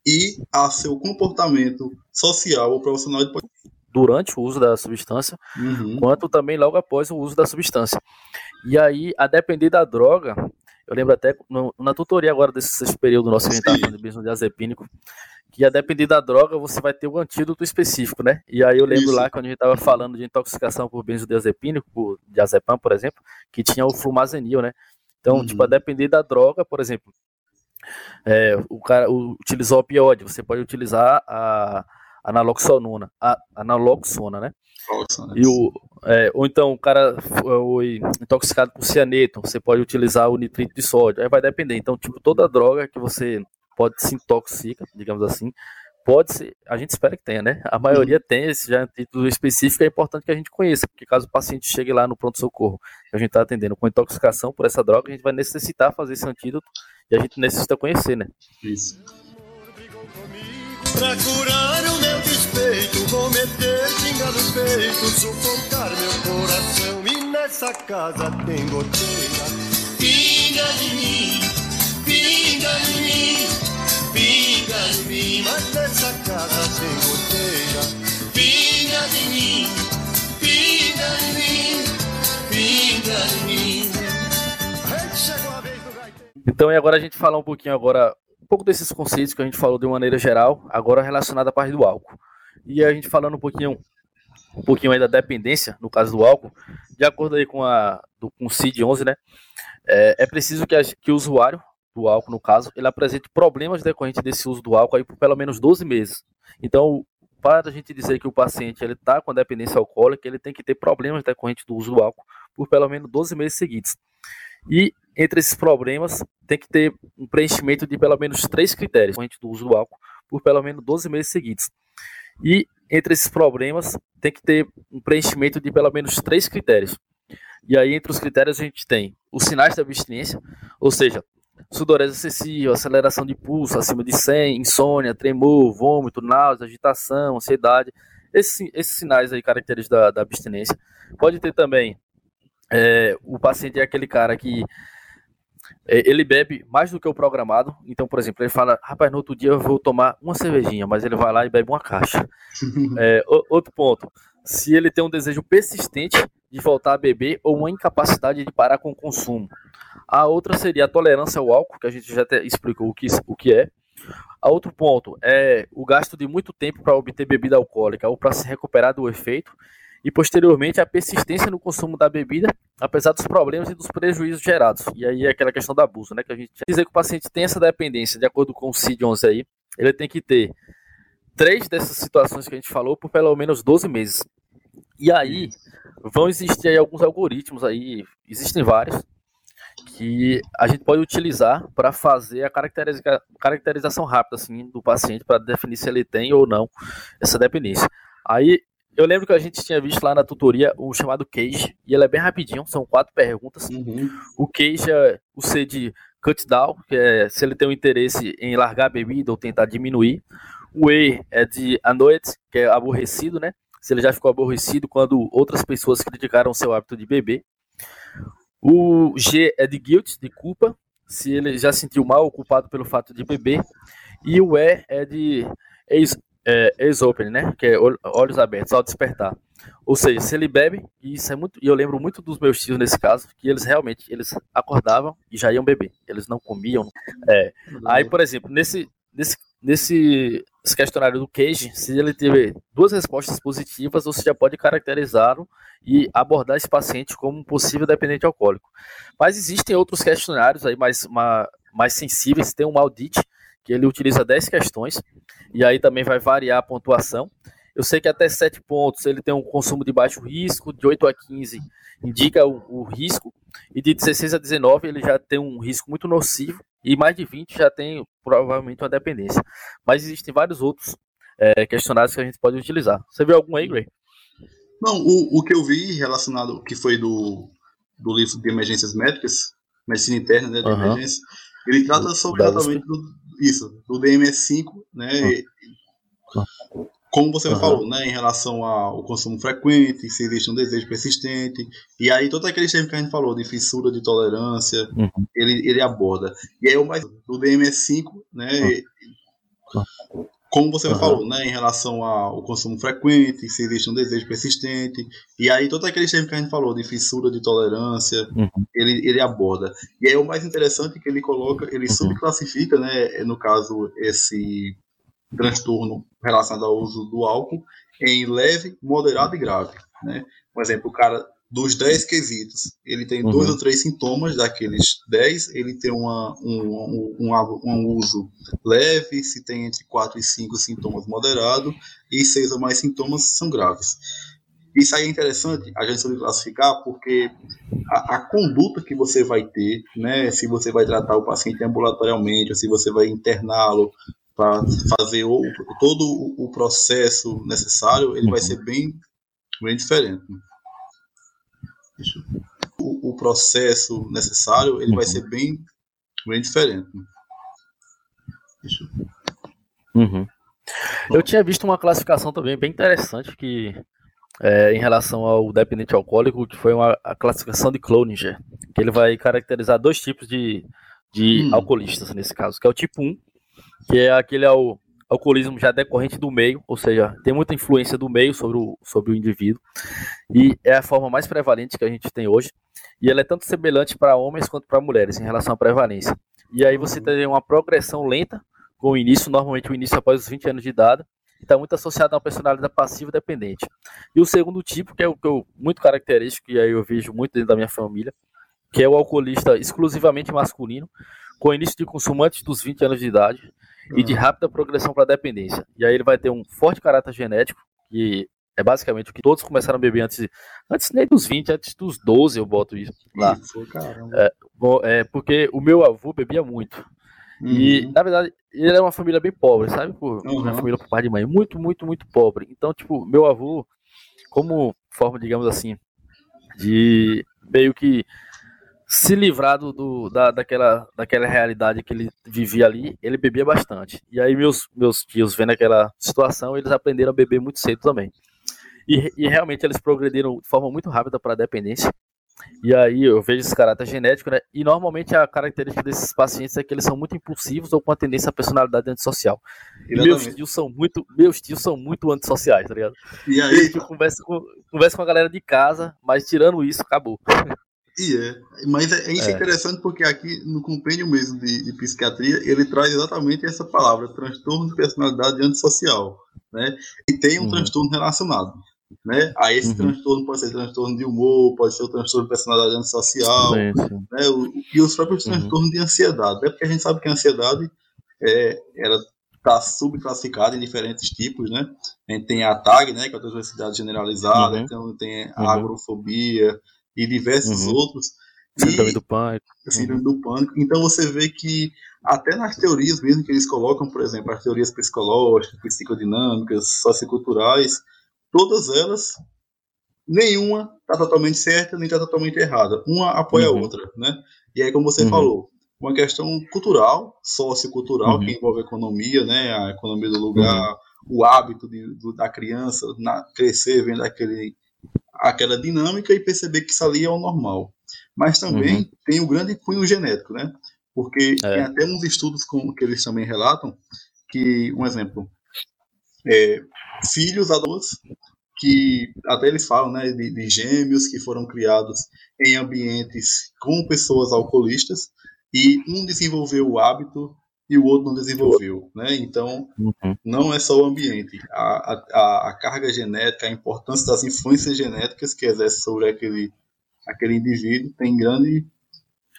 e a seu comportamento social ou profissional pode durante o uso da substância, uhum. quanto também logo após o uso da substância. E aí, a depender da droga, eu lembro até no, na tutoria agora desse, período nosso que a gente estava falando de diazepínico, que a depender da droga você vai ter um antídoto específico, né? E aí eu lembro Isso. lá quando a gente estava falando de intoxicação por benzodiazepínico, por diazepam, por exemplo, que tinha o flumazenil, né? Então, uhum. tipo, a depender da droga, por exemplo, é, o cara utilizou opioide, você pode utilizar a, a naloxonona, a, a naloxona, né? E o, é, ou então o cara foi intoxicado por cianeto, você pode utilizar o nitrito de sódio, aí vai depender. Então, tipo, toda droga que você pode se intoxica, digamos assim, pode ser, a gente espera que tenha, né? A maioria uhum. tem esse já título específico, é importante que a gente conheça, porque caso o paciente chegue lá no pronto-socorro, a gente está atendendo com intoxicação por essa droga, a gente vai necessitar fazer esse antídoto e a gente necessita conhecer, né? Isso. Pra curar o meu despeito, vou meter pinga no peito, sufocar meu coração. E nessa casa tem goteira. Pinga de mim, pinga de mim, pinga de mim. Mas nessa casa tem goteira. Pinga de mim, pinga de mim, pinga de mim. Então, e agora a gente falar um pouquinho agora pouco desses conceitos que a gente falou de maneira geral, agora relacionado à parte do álcool. E a gente falando um pouquinho, um pouquinho aí da dependência, no caso do álcool, de acordo aí com, a, do, com o CID-11, né, é, é preciso que, a, que o usuário do álcool, no caso, ele apresente problemas decorrentes desse uso do álcool aí por pelo menos 12 meses. Então, para a gente dizer que o paciente ele está com dependência alcoólica, ele tem que ter problemas decorrentes do uso do álcool por pelo menos 12 meses seguidos. E entre esses problemas, tem que ter um preenchimento de pelo menos três critérios do uso do álcool por pelo menos 12 meses seguidos. E entre esses problemas, tem que ter um preenchimento de pelo menos três critérios. E aí, entre os critérios, a gente tem os sinais da abstinência, ou seja, sudorese excessiva, aceleração de pulso acima de 100, insônia, tremor, vômito, náusea, agitação, ansiedade. Esses, esses sinais aí característicos da, da abstinência. Pode ter também é, o paciente é aquele cara que ele bebe mais do que o programado. Então, por exemplo, ele fala: rapaz, no outro dia eu vou tomar uma cervejinha, mas ele vai lá e bebe uma caixa. é, outro ponto: se ele tem um desejo persistente de voltar a beber ou uma incapacidade de parar com o consumo. A outra seria a tolerância ao álcool, que a gente já explicou o que, o que é. A outro ponto é o gasto de muito tempo para obter bebida alcoólica ou para se recuperar do efeito e posteriormente a persistência no consumo da bebida, apesar dos problemas e dos prejuízos gerados. E aí é aquela questão do abuso, né? Que a gente dizer que o paciente tem essa dependência, de acordo com o CID-11 aí, ele tem que ter três dessas situações que a gente falou por pelo menos 12 meses. E aí vão existir aí alguns algoritmos aí, existem vários, que a gente pode utilizar para fazer a caracteriza caracterização rápida assim, do paciente para definir se ele tem ou não essa dependência. Aí eu lembro que a gente tinha visto lá na tutoria o chamado Cage, e ele é bem rapidinho, são quatro perguntas. Uhum. O Cage é o C de cut down, que é se ele tem um interesse em largar a bebida ou tentar diminuir. O E é de annoyed, que é aborrecido, né? Se ele já ficou aborrecido quando outras pessoas criticaram seu hábito de beber. O G é de guilt, de culpa, se ele já sentiu mal ou culpado pelo fato de beber. E o E é de é, ex-open, né? Que é olhos abertos ao despertar. Ou seja, se ele bebe, e isso é muito, e eu lembro muito dos meus tios nesse caso, que eles realmente eles acordavam e já iam beber. Eles não comiam. É. Aí, por exemplo, nesse, nesse nesse questionário do Cage, se ele tiver duas respostas positivas, você já pode caracterizá-lo e abordar esse paciente como um possível dependente alcoólico. Mas existem outros questionários aí mais, mais, mais sensíveis, tem o Maldit, que ele utiliza 10 questões, e aí também vai variar a pontuação. Eu sei que até 7 pontos ele tem um consumo de baixo risco, de 8 a 15 indica o, o, risco, e de 16 a 19 ele já tem um risco muito nocivo, e mais de 20 já tem provavelmente uma dependência. Mas existem vários outros é, questionários que a gente pode utilizar. Você viu algum aí, Gray? Não, o, o que eu vi relacionado, que foi do, do livro de emergências médicas, medicina interna né, de uhum. emergência, ele trata sobre exatamente do, isso, do DMS5, né? Uhum como você uhum. falou, né, em relação ao consumo frequente, se existe um desejo persistente, e aí todos aqueles termos que a gente falou, de fissura, de tolerância, uhum. ele, ele aborda. E aí o mais do DMS5, né, uhum. Como você falou, né, em relação ao consumo frequente, se existe um desejo persistente, e aí todos aqueles termos que a gente falou, de fissura, de tolerância, uhum. ele, ele aborda. E aí o mais interessante é que ele coloca, ele uhum. subclassifica, né, no caso, esse transtorno relacionado ao uso do álcool em leve, moderado e grave. Né? Por exemplo, o cara dos 10 quesitos, ele tem uhum. dois ou três sintomas daqueles 10, ele tem uma, um, um, um, um, uso leve, se tem entre 4 e 5 sintomas moderado, e 6 ou mais sintomas são graves. Isso aí é interessante a gente classificar porque a, a, conduta que você vai ter, né, se você vai tratar o paciente ambulatorialmente, ou se você vai interná-lo, para fazer o, todo o processo necessário, ele vai ser bem, bem diferente. O, o processo necessário, ele vai ser bem, bem diferente. Uhum. Eu tinha visto uma classificação também bem interessante que é, em relação ao dependente alcoólico, que foi uma, a classificação de Cloninger, que ele vai caracterizar dois tipos de, de hum. alcoolistas nesse caso, que é o tipo 1, que é aquele al alcoolismo já decorrente do meio, ou seja, tem muita influência do meio sobre o, sobre o indivíduo, e é a forma mais prevalente que a gente tem hoje, e ela é tanto semelhante para homens quanto para mulheres em relação à prevalência. E aí você tem uma progressão lenta com o início, normalmente o início após os 20 anos de idade, e está muito associado a uma personalidade passiva dependente. E o segundo tipo, que é o que eu, muito característico, e aí eu vejo muito dentro da minha família, que é o alcoolista exclusivamente masculino, com início de consumo antes dos 20 anos de idade, e de rápida progressão para dependência. E aí ele vai ter um forte caráter genético, que é basicamente o que todos começaram a beber antes, antes nem dos 20, antes dos 12 eu boto isso lá. Isso, é, bom, é, porque o meu avô bebia muito. Uhum. E, na verdade, ele é uma família bem pobre, sabe? Por, uhum. Minha família por pai de mãe. Muito, muito, muito pobre. Então, tipo, meu avô, como forma, digamos assim, de meio que se livrar do, da, daquela, daquela realidade que ele vivia ali, ele bebia bastante. E aí meus, meus tios, vendo aquela situação, eles aprenderam a beber muito cedo também. E, e realmente eles progrediram de forma muito rápida para a dependência. E aí eu vejo esse caráter genético, né? E normalmente a característica desses pacientes é que eles são muito impulsivos ou com a tendência à personalidade antissocial. E meus tios são muito, meus tios são muito antissociais, tá ligado? E aí, eu converso com, converso com a galera de casa, mas tirando isso, acabou. E é. Mas é, isso é. é. interessante porque aqui no compêndio mesmo de, de, psiquiatria, ele traz exatamente essa palavra, transtorno de personalidade antissocial. Né? E tem um uhum. transtorno relacionado. Né? Aí esse uhum. transtorno pode ser transtorno de humor, pode ser o transtorno de personalidade antissocial. Né? O, e os próprios uhum. transtornos de ansiedade. Né? Porque a gente sabe que a ansiedade é, ela está subclassificada em diferentes tipos, né? A gente tem a TAG, né, que é a transversidade generalizada, uhum. então tem a uhum. agrofobia, e diversos uhum. outros. Síndrome do pânico. Síndrome uhum. do pânico. Então você vê que até nas teorias mesmo que eles colocam, por exemplo, as teorias psicológicas, psicodinâmicas, socioculturais, todas elas, nenhuma está totalmente certa, nem está totalmente errada. Uma apoia uhum. a outra, né? E aí, como você uhum. falou, uma questão cultural, sociocultural, uhum. que envolve a economia, né? A economia do lugar, uhum. o hábito de, do, da criança na, crescer vendo aquele aquela dinâmica e perceber que isso ali é o normal. Mas também uhum. tem o grande cunho genético, né? Porque é. tem até uns estudos com, que eles também relatam que, um exemplo, é, filhos adultos que até eles falam né, de, de, gêmeos que foram criados em ambientes com pessoas alcoolistas e um desenvolveu o hábito e o outro não desenvolveu, né? Então, uhum. não é só o ambiente. A, a, a, carga genética, a importância das influências genéticas que exerce sobre aquele, aquele indivíduo tem grande,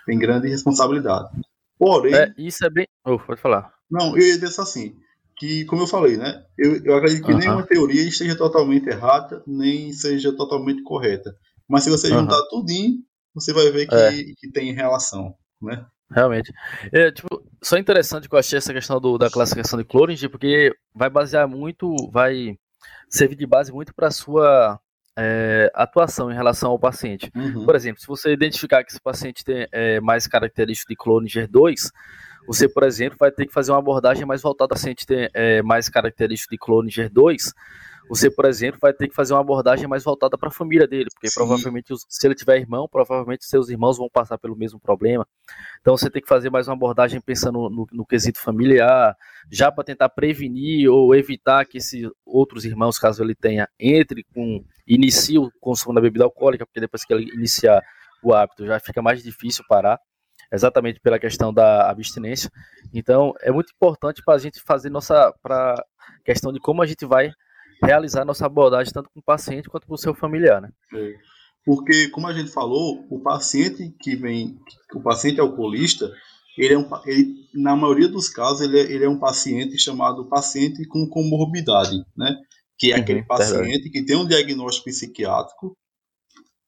tem grande responsabilidade. Porém... É, isso é bem... Oh, pode falar. Não, eu ia dizer assim, que, como eu falei, né? Eu, eu acredito que uhum. nenhuma teoria esteja totalmente errada, nem seja totalmente correta. Mas se você juntar uhum. tudinho, você vai ver que, é. que tem relação, né? Realmente. É, tipo, só interessante que eu achei essa questão do, da classificação de Cloring, porque vai basear muito, vai servir de base muito para a sua é, atuação em relação ao paciente. Uhum. Por exemplo, se você identificar que esse paciente tem é, mais características de Cloninger 2, você, por exemplo, vai ter que fazer uma abordagem mais voltada ao paciente ter é, mais características de Cloninger 2, você, por exemplo, vai ter que fazer uma abordagem mais voltada para a família dele, porque Sim. provavelmente, se ele tiver irmão, provavelmente seus irmãos vão passar pelo mesmo problema. Então, você tem que fazer mais uma abordagem pensando no, no, quesito familiar, já para tentar prevenir ou evitar que esses outros irmãos, caso ele tenha, entre com, inicie o consumo da bebida alcoólica, porque depois que ele iniciar o hábito, já fica mais difícil parar exatamente pela questão da abstinência. Então, é muito importante para a gente fazer nossa para questão de como a gente vai realizar nossa abordagem tanto com o paciente quanto com o seu familiar, né? É. Porque, como a gente falou, o paciente que vem, o paciente alcoolista, ele é um, ele, na maioria dos casos, ele é, ele é um paciente chamado paciente com comorbidade, né? Que é uhum, aquele paciente verdade. que tem um diagnóstico psiquiátrico,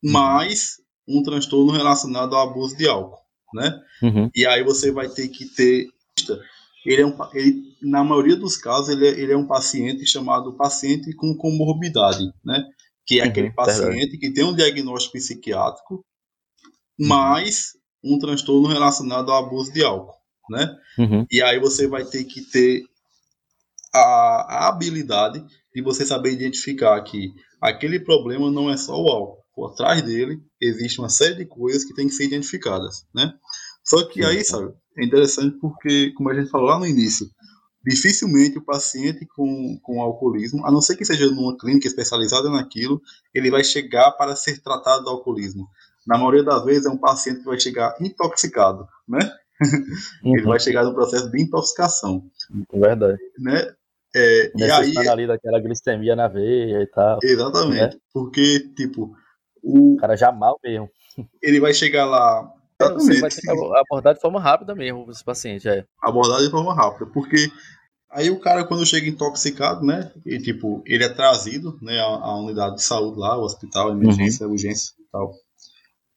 uhum. mais um transtorno relacionado ao abuso de álcool, né? Uhum. E aí você vai ter que ter ele é um, ele, na maioria dos casos, ele é, ele é um paciente chamado paciente com comorbidade, né? Que é uhum, aquele paciente verdade. que tem um diagnóstico psiquiátrico, uhum. mais um transtorno relacionado ao abuso de álcool, né? Uhum. E aí você vai ter que ter a, a habilidade de você saber identificar que aquele problema não é só o álcool. Por trás dele existe uma série de coisas que têm que ser identificadas, né? Só que aí, sabe, é interessante porque, como a gente falou lá no início, dificilmente o paciente com, com alcoolismo, a não ser que seja numa clínica especializada naquilo, ele vai chegar para ser tratado do alcoolismo. Na maioria das vezes é um paciente que vai chegar intoxicado, né? Uhum. ele vai chegar no processo de intoxicação. Verdade. Né? É, e aí ali daquela glicemia na veia e tal. Exatamente. Né? Porque, tipo, o... o cara já mal mesmo. Ele vai chegar lá Exatamente. Você vai ter que abordar de forma rápida mesmo esse paciente, é. Abordar de forma rápida, porque aí o cara quando chega intoxicado, né, e tipo, ele é trazido, né, à, à unidade de saúde lá, o hospital, emergência, uhum. urgência e tal.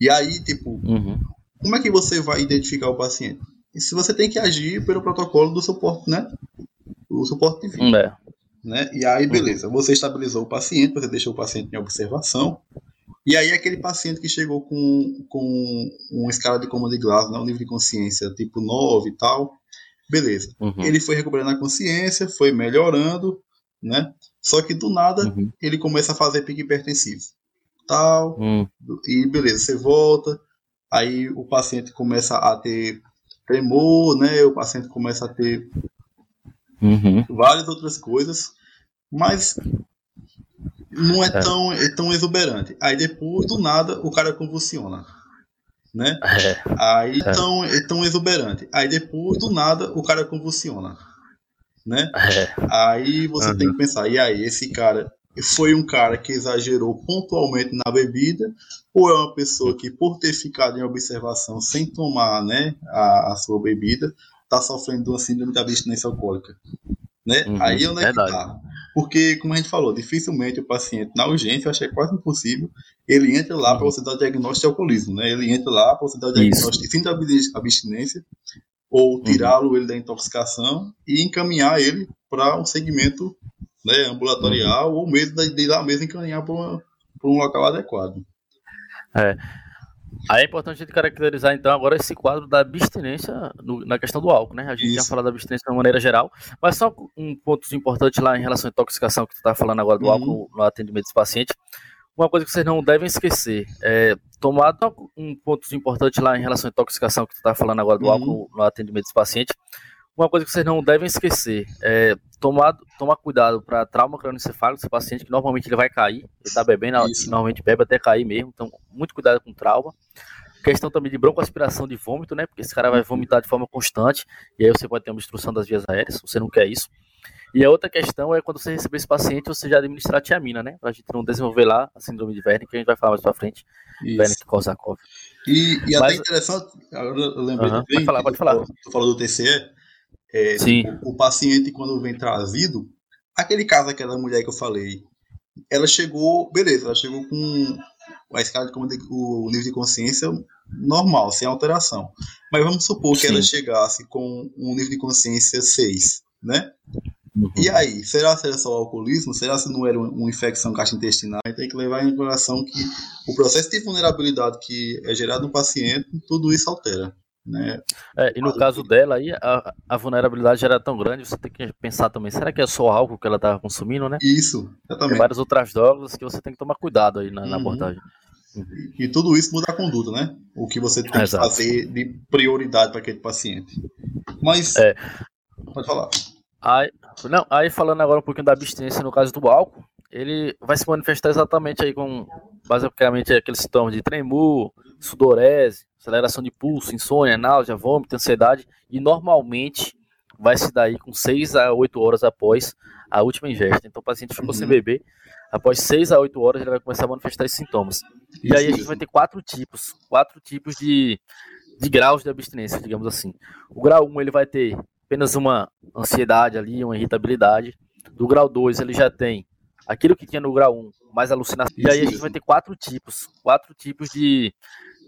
E aí, tipo, uhum. como é que você vai identificar o paciente? E se você tem que agir pelo protocolo do suporte, né, o suporte de vida. É. Né? E aí, beleza, você estabilizou o paciente, você deixou o paciente em observação, e aí aquele paciente que chegou com, com uma escala de coma de Glasgow, né, um nível de consciência tipo 9 e tal, beleza. Uhum. Ele foi recuperando a consciência, foi melhorando, né? Só que do nada uhum. ele começa a fazer pique hipertensivo. Tal, uhum. e beleza, você volta, aí o paciente começa a ter tremor, né? O paciente começa a ter uhum. várias outras coisas, mas não é, é, Tão, é tão exuberante. Aí depois, do nada, o cara convulsiona. Né? É. Aí é. Tão, é tão exuberante. Aí depois, do nada, o cara convulsiona. Né? Aí você uhum. tem que pensar, e aí, esse cara foi um cara que exagerou pontualmente na bebida, ou é uma pessoa que, por ter ficado em observação sem tomar né, a, a sua bebida, está sofrendo de uma síndrome de abstinência alcoólica. Né? Uhum, Aí onde é que tá? Porque, como a gente falou, dificilmente o paciente na urgência, eu é quase impossível, ele entra lá uhum. para você dar o diagnóstico de alcoolismo, né? Ele entra lá para você dar o diagnóstico de síndrome de abstinência, ou uhum. tirá-lo uhum. ele da intoxicação e encaminhar ele para um segmento né, ambulatorial, uhum. ou mesmo de, de lá mesmo encaminhar para um local adequado. É. Aí é importante a gente caracterizar, então, agora esse quadro da abstinência no, na questão do álcool, né? A gente Isso. já falou da abstinência de uma maneira geral, mas só um ponto importante lá em relação à intoxicação, que tu está falando agora do uhum. álcool no, atendimento desse paciente. Uma coisa que vocês não devem esquecer é tomar um ponto importante lá em relação à intoxicação, que tu está falando agora do uhum. álcool no atendimento desse paciente. Uma coisa que vocês não devem esquecer é tomar, tomar cuidado para trauma crânioencefálico desse paciente, que normalmente ele vai cair, ele está bebendo, Isso. normalmente bebe até cair mesmo, então muito cuidado com trauma. Questão também de broncoaspiração de vômito, né? Porque esse cara vai vomitar de forma constante e aí você pode ter uma obstrução das vias aéreas, você não quer isso. E a outra questão é quando você receber esse paciente, você já administrar tiamina, né? Pra gente não desenvolver lá a síndrome de Wernicke, que a gente vai falar mais pra frente. Wernicke-Korsakoff. E, e Mas... até interessante, agora eu lembrei uhum, também. Pode falar, pode falar. Tu falou do TCE. É. Tipo, o paciente, quando vem trazido, aquele caso daquela mulher que eu falei, ela chegou, beleza, ela chegou com a escala de o nível de consciência normal, sem alteração. Mas vamos supor que Sim. ela chegasse com um nível de consciência 6, né? Uhum. E aí, será se era só o alcoolismo? Será se não era uma infecção gastrointestinal? Tem que levar em consideração que o processo de vulnerabilidade que é gerado no paciente, tudo isso altera. Né? É, e no Mas, caso dela aí, a, a, vulnerabilidade era tão grande, você tem que pensar também, será que é só álcool que ela estava consumindo, né? Isso, exatamente. Tem várias outras drogas que você tem que tomar cuidado aí na, uhum. na abordagem. Uhum. E tudo isso muda a conduta, né? O que você tem que fazer de prioridade para aquele paciente. Mas. É. Pode falar. Aí, não, aí falando agora um pouquinho da abstinência no caso do álcool, ele vai se manifestar exatamente aí com basicamente aqueles sintomas de tremor, sudorese, aceleração de pulso, insônia, náusea, vômito, ansiedade e normalmente vai se dar aí com 6 a 8 horas após a última ingesta. Então o paciente ficou uhum. sem beber, após 6 a 8 horas ele vai começar a manifestar esses sintomas. E aí a gente vai ter quatro tipos, quatro tipos de, de graus de abstinência, digamos assim. O grau 1 ele vai ter apenas uma ansiedade ali, uma irritabilidade. Do grau 2 ele já tem aquilo que tinha no grau 1, mais alucinação. E aí a gente vai ter quatro tipos, quatro tipos de,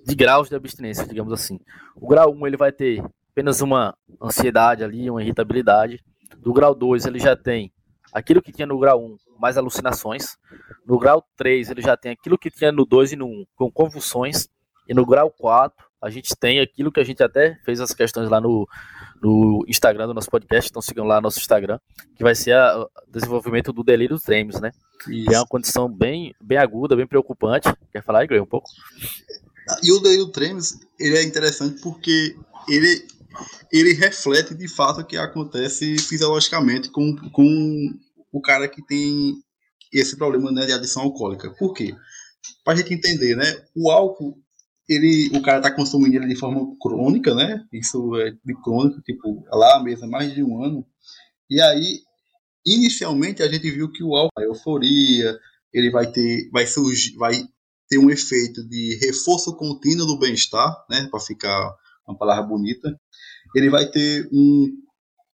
de graus de abstinência, digamos assim. O grau 1 ele vai ter apenas uma ansiedade ali, uma irritabilidade. Do grau 2 ele já tem aquilo que tinha no grau 1, mais alucinações. No grau 3 ele já tem aquilo que tinha no 2 e no 1, com convulsões. E no grau 4 a gente tem aquilo que a gente até fez as questões lá no, no Instagram do nosso podcast, então sigam lá nosso Instagram, que vai ser o desenvolvimento do delírio dos trêmios, né? Isso. Que é uma condição bem, bem aguda, bem preocupante. Quer falar, Igor, um pouco? E o delírio trêmios, ele é interessante porque ele, ele reflete de fato o que acontece fisiologicamente com, com o cara que tem esse problema né, de adição alcoólica. Por quê? Para a gente entender, né? O álcool ele, o cara tá consumindo ele de forma crônica, né? Isso é de crônico, tipo, lá mesmo, há mais de um ano. E aí, inicialmente, a gente viu que o álcool, a euforia, ele vai ter, vai surgir, vai ter um efeito de reforço contínuo do bem-estar, né? Para ficar uma palavra bonita. Ele vai ter um,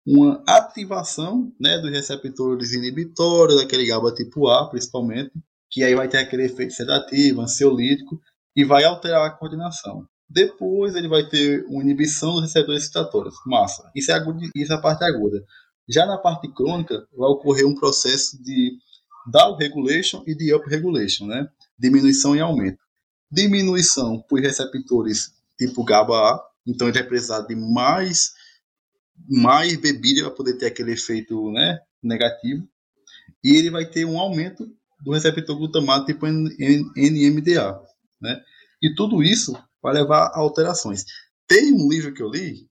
uma ativação, né? Dos receptores inibitórios, daquele GABA tipo A, principalmente, que aí vai ter aquele efeito sedativo, ansiolítico e vai alterar a coordenação. Depois ele vai ter uma inibição dos receptores excitatórios. Massa. Isso é, agudo, isso é a parte aguda. Já na parte crônica, vai ocorrer um processo de down regulation e de up regulation, né? Diminuição e aumento. Diminuição por receptores tipo GABA-A, então ele vai precisar de mais mais bebida para poder ter aquele efeito, né, negativo. E ele vai ter um aumento do receptor glutamato tipo NMDA né? E tudo isso vai levar a alterações. Tem um livro que eu li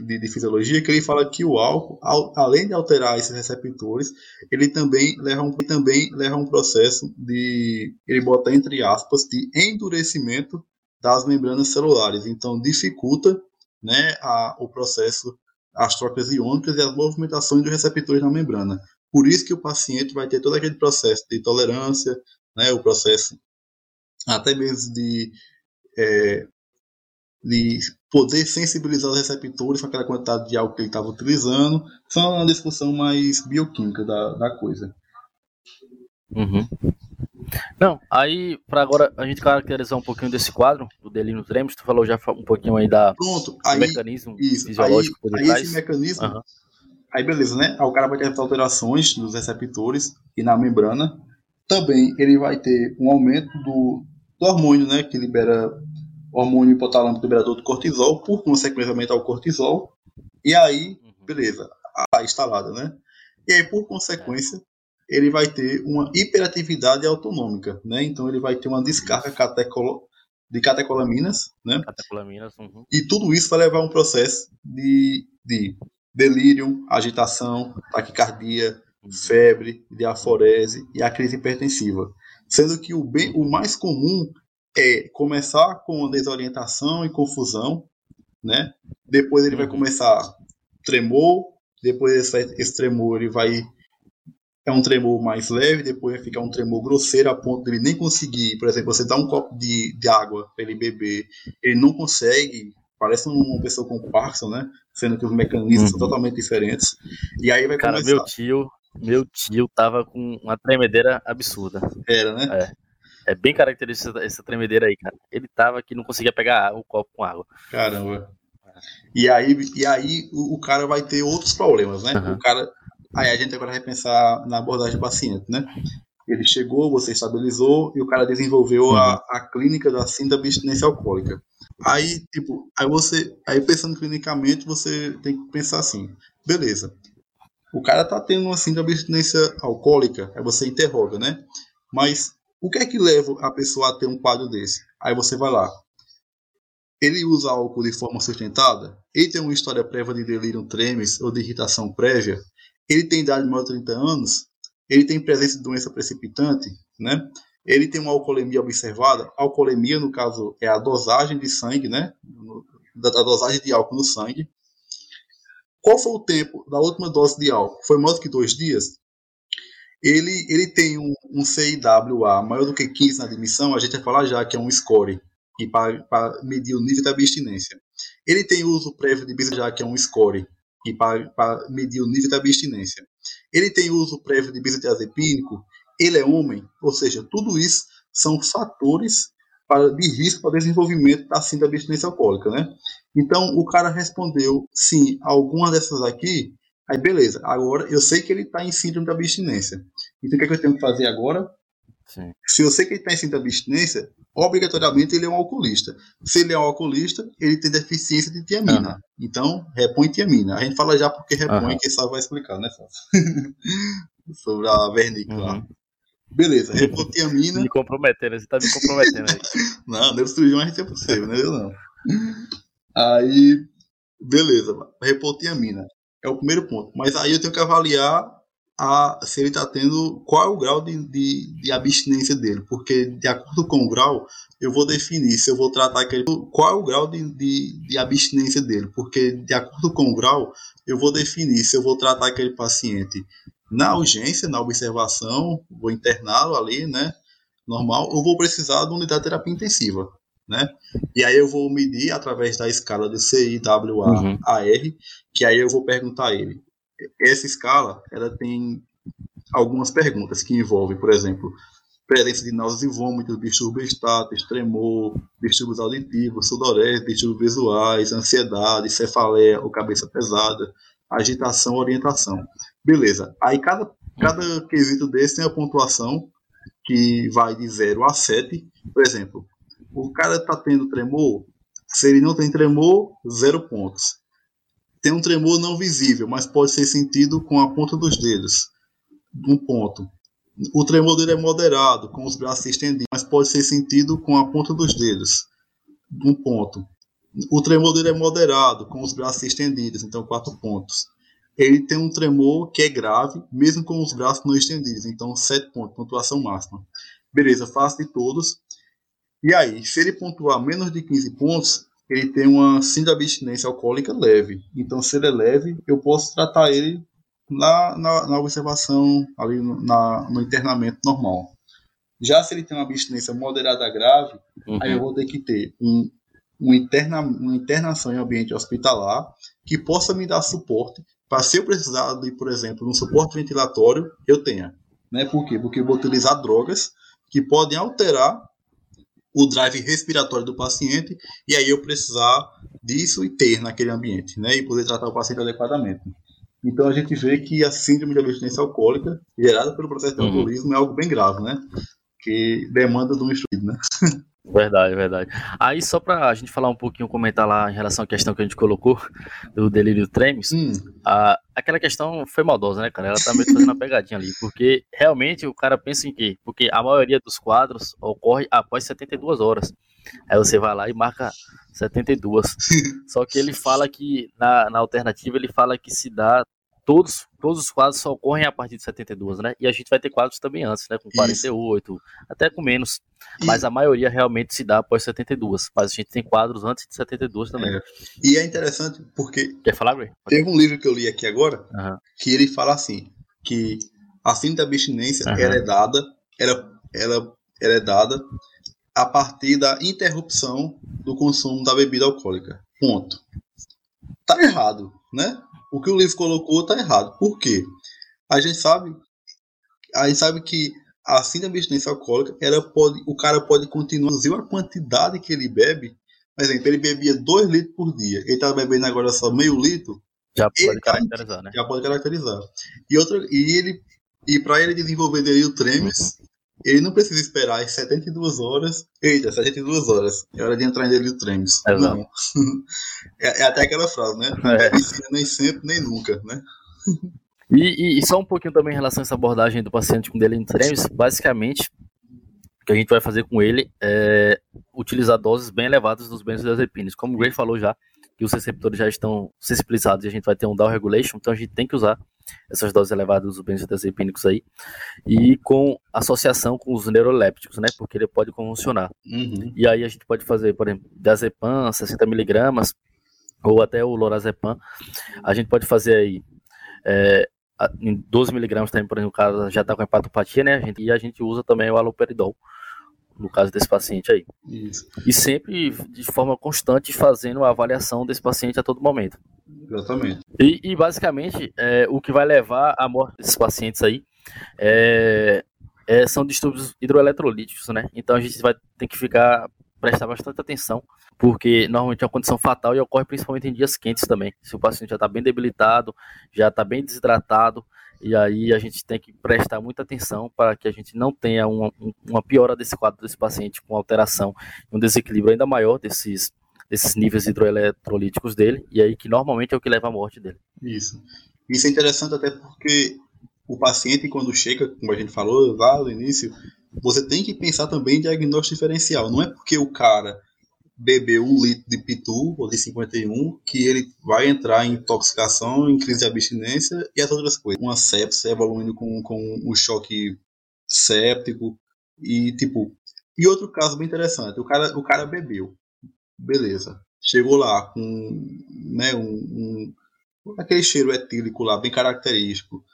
de, de, fisiologia que ele fala que o álcool, ao, além de alterar esses receptores, ele também leva um, também leva um processo de, ele bota entre aspas, de endurecimento das membranas celulares. Então dificulta, né, a, o processo, as trocas iônicas e as movimentações dos receptores na membrana. Por isso que o paciente vai ter todo aquele processo de tolerância, né, o processo até mesmo de, é, de poder sensibilizar os receptores com aquela quantidade de álcool que ele estava utilizando. Só uma discussão mais bioquímica da, da coisa. Uhum. Não, aí para agora a gente caracterizar um pouquinho desse quadro do delírio tremos, tu falou já um pouquinho aí da Pronto, aí, mecanismo isso, fisiológico aí, por detrás. Aí esse mecanismo, uhum. aí beleza, né? Aí o cara vai ter alterações nos receptores e na membrana. Também ele vai ter um aumento do, do hormônio, né, que libera o hormônio hipotalâmico liberador do cortisol, por consequência aumentar o cortisol, e aí, uhum. beleza, a instalada, né? E aí, por consequência, ele vai ter uma hiperatividade autonômica, né? Então ele vai ter uma descarga catecolo de catecolaminas, né? Catecolaminas, uhum. E tudo isso vai levar a um processo de, de delírio, agitação, taquicardia, uhum. febre, diaforese e a crise hipertensiva. Sendo que o, bem, o mais comum é começar com desorientação e confusão, né? Depois ele vai Uhum. começar tremor, depois esse, esse tremor ele vai é um tremor mais leve, depois vai ficar um tremor grosseiro a ponto de ele nem conseguir, por exemplo, você dá um copo de, de água para ele beber, ele não consegue, parece uma pessoa com Parkinson, né? Sendo que os mecanismos são Uhum. totalmente diferentes. E aí vai Cara, começar. meu tio, meu tio tava com uma tremedeira absurda. Era, né? É bem característica essa, tremedeira aí, cara. Ele tava que não conseguia pegar o copo com água. Caramba. E aí, e aí o, o cara vai ter outros problemas, né? Aham. O cara. Aí a gente agora vai pensar na abordagem do paciente, né? Ele chegou, você estabilizou e o cara desenvolveu a, a clínica da síndrome abstinência alcoólica. Aí, tipo, aí você, aí pensando clinicamente, você tem que pensar assim, beleza. O cara tá tendo uma síndrome de abstinência alcoólica, aí você interroga, né? Mas o que é que leva a pessoa a ter um quadro desse? Aí você vai lá, ele usa álcool de forma sustentada, ele tem uma história prévia de delírio tremens ou de irritação prévia, ele tem idade maior de 30 anos, ele tem presença de doença precipitante, né? Ele tem uma alcoolemia observada. Alcoolemia, no caso, é a dosagem de sangue, né? Da dosagem de álcool no sangue. Qual foi o tempo da última dose de álcool? Foi mais do que dois dias? Ele, ele tem um, um CIWA maior do que 15 na admissão, a gente vai falar já que é um score e para medir o nível da abstinência. Ele tem uso prévio de benzodiazepina, já que é um score, e para medir o nível da abstinência. Ele tem uso prévio de benzodiazepínico, ele é homem, ou seja, tudo isso são fatores para, de risco para desenvolvimento da síndrome da abstinência alcoólica, né? Então, o cara respondeu sim, algumas dessas aqui, aí beleza, agora eu sei que ele está em síndrome da abstinência. Então, o que, é que eu tenho que fazer agora? Sim. Se eu sei que ele está em síndrome da abstinência, obrigatoriamente ele é um alcoolista. Se ele é um alcoolista, ele tem deficiência de tiamina. Uhum. Então, repõe tiamina. A gente fala já porque repõe, Uhum. quem sabe vai explicar, né, Fábio? Sobre a vernícula. Uhum. Beleza, repõe tiamina. Me comprometendo, você tá me comprometendo aí. Não, Deus surgiu, mas a gente é possível, né? Eu não. Aí, beleza, repor tiamina. É o primeiro ponto. Mas aí eu tenho que avaliar a, se ele está tendo qual é o grau de, de, de, abstinência dele, porque de acordo com o grau eu vou definir se eu vou tratar aquele qual é o grau de, de, de, abstinência dele, porque de acordo com o grau eu vou definir se eu vou tratar aquele paciente na urgência, na observação, vou interná-lo ali, né, normal, ou vou precisar de uma unidade de terapia intensiva, né? E aí eu vou medir através da escala de CIWA-AR, Uhum. que aí eu vou perguntar a ele essa escala ela tem algumas perguntas que envolvem, por exemplo, presença de náuseas e vômitos, distúrbios estáticos, tremor, distúrbios auditivos, sudorese, distúrbios visuais, ansiedade, cefaleia ou cabeça pesada, agitação, orientação. Beleza. Aí cada, cada quesito desse tem a pontuação que vai de 0 a 7. Por exemplo, o cara está tendo tremor, se ele não tem tremor, zero pontos tem um tremor não visível, mas pode ser sentido com a ponta dos dedos. Um ponto. O tremor dele é moderado, com os braços estendidos, mas pode ser sentido com a ponta dos dedos. Um ponto. O tremor dele é moderado, com os braços estendidos, então quatro pontos. Ele tem um tremor que é grave, mesmo com os braços não estendidos, então sete pontos, pontuação máxima. Beleza, fácil de todos. E aí, se ele pontuar menos de 15 pontos, ele tem uma síndrome de abstinência alcoólica leve. Então, se ele é leve, eu posso tratar ele na, na, na observação, ali no, na, no internamento normal. Já se ele tem uma abstinência moderada grave, Uhum. aí eu vou ter que ter um, um interna, uma internação em ambiente hospitalar que possa me dar suporte para, se eu precisar de, por exemplo, um suporte ventilatório, eu tenha. Né? Por quê? Porque eu vou utilizar drogas que podem alterar o drive respiratório do paciente e aí eu precisar disso e ter naquele ambiente, né, e poder tratar o paciente adequadamente. Então a gente vê que a síndrome de abstinência alcoólica gerada pelo processo de Uhum. alcoolismo é algo bem grave, né, que demanda de um estudo, né. Verdade, verdade. Aí, só pra gente falar um pouquinho, comentar lá em relação à questão que a gente colocou do delírio tremens, Hum, a, aquela questão foi maldosa, né, cara? Ela tá meio que fazendo uma pegadinha ali, porque realmente o cara pensa em quê? Porque a maioria dos quadros ocorre após 72 horas. Aí você vai lá e marca 72. Só que ele fala que, na, na alternativa, ele fala que se dá todos, todos os quadros só ocorrem a partir de 72, né? E a gente vai ter quadros também antes, né? Com 48, Isso. até com menos. E... Mas a maioria realmente se dá após 72. Mas a gente tem quadros antes de 72 também. É. E é interessante porque. Quer falar, Gray? Teve um livro que eu li aqui agora uhum. que ele fala assim: que a síndrome da abstinência uhum. ela é dada, ela, ela, ela é dada a partir da interrupção do consumo da bebida alcoólica. Ponto. Tá errado, né? O que o livro colocou tá errado. Por quê? A gente sabe, a gente sabe que a síndrome de abstinência alcoólica, ela pode, o cara pode continuar a a quantidade que ele bebe. Por exemplo, ele bebia 2 litros por dia, ele tá bebendo agora só meio litro. Já pode tá caracterizar, tá, né? Já pode caracterizar. E, outra, e ele e para ele desenvolver o Tremes, uhum. Ele não precisa esperar as 72 horas. Eita, 72 horas. É hora de entrar em delírio Tremes. É não. é, é, até aquela frase, né? É. nem sempre, nem nunca, né? E, e, só um pouquinho também em relação a essa abordagem do paciente com delírio Tremes, basicamente, o que a gente vai fazer com ele é utilizar doses bem elevadas dos benzodiazepínicos. Como o Gray falou já, que os receptores já estão sensibilizados e a gente vai ter um down regulation, então a gente tem que usar essas doses elevadas dos benzodiazepínicos aí, e com associação com os neurolépticos, né, porque ele pode convulsionar. Uhum. E aí a gente pode fazer, por exemplo, diazepam, 60 miligramas, ou até o lorazepam, a gente pode fazer aí é, em 12 miligramas também, por exemplo, o cara já está com hepatopatia, né, a gente, e a gente usa também o aloperidol, no caso desse paciente aí. Isso. E sempre de forma constante fazendo a avaliação desse paciente a todo momento. Exatamente. E, e basicamente é, o que vai levar à morte desses pacientes aí é, é, são distúrbios hidroeletrolíticos, né? Então a gente vai ter que ficar prestar bastante atenção, porque normalmente é uma condição fatal e ocorre principalmente em dias quentes também. Se o paciente já está bem debilitado, já está bem desidratado, e aí a gente tem que prestar muita atenção para que a gente não tenha uma, uma piora desse quadro desse paciente com alteração, um desequilíbrio ainda maior desses, desses níveis hidroeletrolíticos dele, e aí que normalmente é o que leva à morte dele. Isso. Isso é interessante até porque o paciente, quando chega, como a gente falou lá no início, você tem que pensar também em diagnóstico diferencial. Não é porque o cara beber um litro de Pitu ou de 51, que ele vai entrar em intoxicação, em crise de abstinência e as outras coisas. Uma sepse evoluindo com, com um choque séptico e tipo. E outro caso bem interessante, o cara, o cara bebeu. Beleza. Chegou lá com né, um, um aquele cheiro etílico lá, bem característico.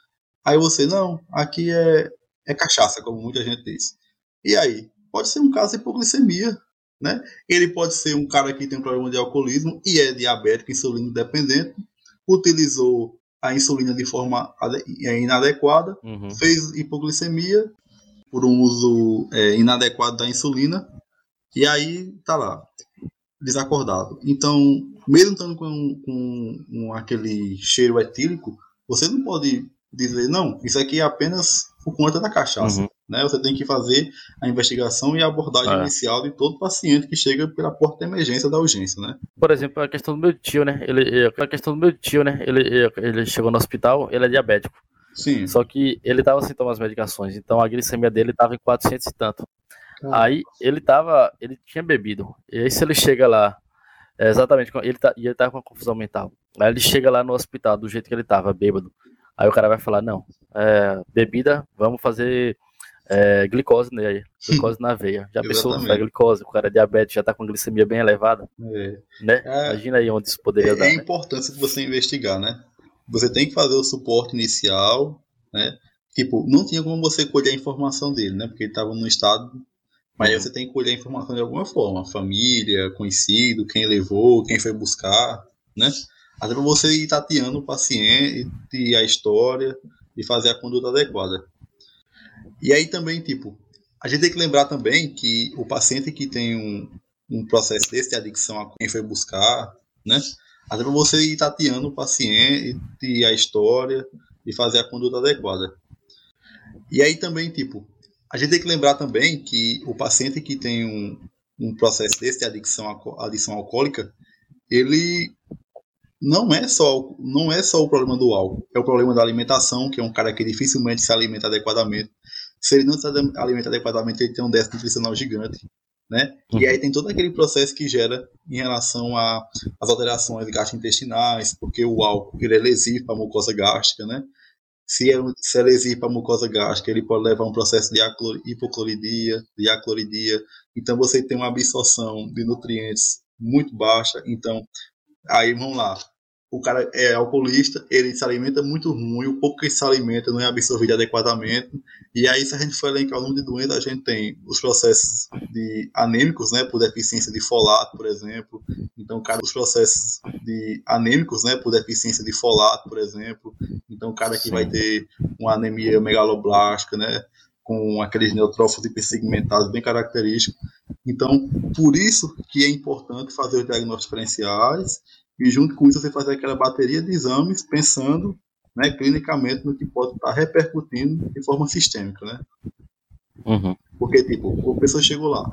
Aí você, não, aqui é, é cachaça, como muita gente diz. E aí? Pode ser um caso de hipoglicemia né? Ele pode ser um cara que tem um problema de alcoolismo e é diabético, insulino dependente, utilizou a insulina de forma é, inadequada, uhum. fez hipoglicemia por um uso é, inadequado da insulina e aí tá lá desacordado. Então, mesmo estando com, com, com aquele cheiro etílico, você não pode dizer não, isso aqui é apenas por conta da cachaça. Uhum. Né? Você tem que fazer a investigação e a abordagem é. inicial de todo paciente que chega pela porta de emergência da urgência, né? Por exemplo, a questão do meu tio, né? Ele, a questão do meu tio, né? Ele, ele chegou no hospital, ele é diabético. Sim. Só que ele estava sem tomar as medicações, então a glicemia dele estava em 400 e tanto. Aí ele tava, ele tinha bebido. E aí se ele chega lá, é, exatamente, ele tá, e ele tava com uma confusão mental. Aí ele chega lá no hospital do jeito que ele tava, bêbado. Aí o cara vai falar, não, é, bebida, vamos fazer é, glicose né, glicose na veia. Já pensou a glicose, o cara é diabetes, já tá com glicemia bem elevada. É. Né? É, Imagina aí onde isso poderia é, dar. É né? importante você investigar, né? Você tem que fazer o suporte inicial, né? Tipo, não tinha como você colher a informação dele, né? Porque ele estava no estado. Mas uhum. você tem que colher a informação de alguma forma. Família, conhecido, quem levou, quem foi buscar, né? Até para você ir tateando o paciente e a história e fazer a conduta adequada. E aí também, tipo, a gente tem que lembrar também que o paciente que tem um, um processo desse de adicção a quem foi buscar, né? Até para você ir tateando o paciente e a história e fazer a conduta adequada. E aí também, tipo, a gente tem que lembrar também que o paciente que tem um, um processo desse de adicção, adição alcoólica, ele não é só não é só o problema do álcool, é o problema da alimentação, que é um cara que dificilmente se alimenta adequadamente. Se ele não se alimenta adequadamente, ele tem um déficit nutricional gigante. né? E aí tem todo aquele processo que gera em relação às alterações gastrointestinais, porque o álcool ele é lesivo para a mucosa gástrica, né? Se é, se é lesivo para a mucosa gástrica, ele pode levar a um processo de hipocloridia, de acloridia. Então você tem uma absorção de nutrientes muito baixa. Então, aí vamos lá o cara é alcoolista, ele se alimenta muito ruim, o pouco que se alimenta não é absorvido adequadamente. E aí, se a gente for elencar o número de doenças, a gente tem os processos de anêmicos, né, por deficiência de folato, por exemplo. Então, cara, os processos de anêmicos, né, por deficiência de folato, por exemplo. Então, o cara que vai ter uma anemia megaloblástica, né, com aqueles neutrófilos hipersegmentados bem característicos. Então, por isso que é importante fazer os diagnósticos diferenciais e junto com isso você fazer aquela bateria de exames pensando né, clinicamente no que pode estar repercutindo de forma sistêmica, né? Uhum. Porque, tipo, a pessoa chegou lá,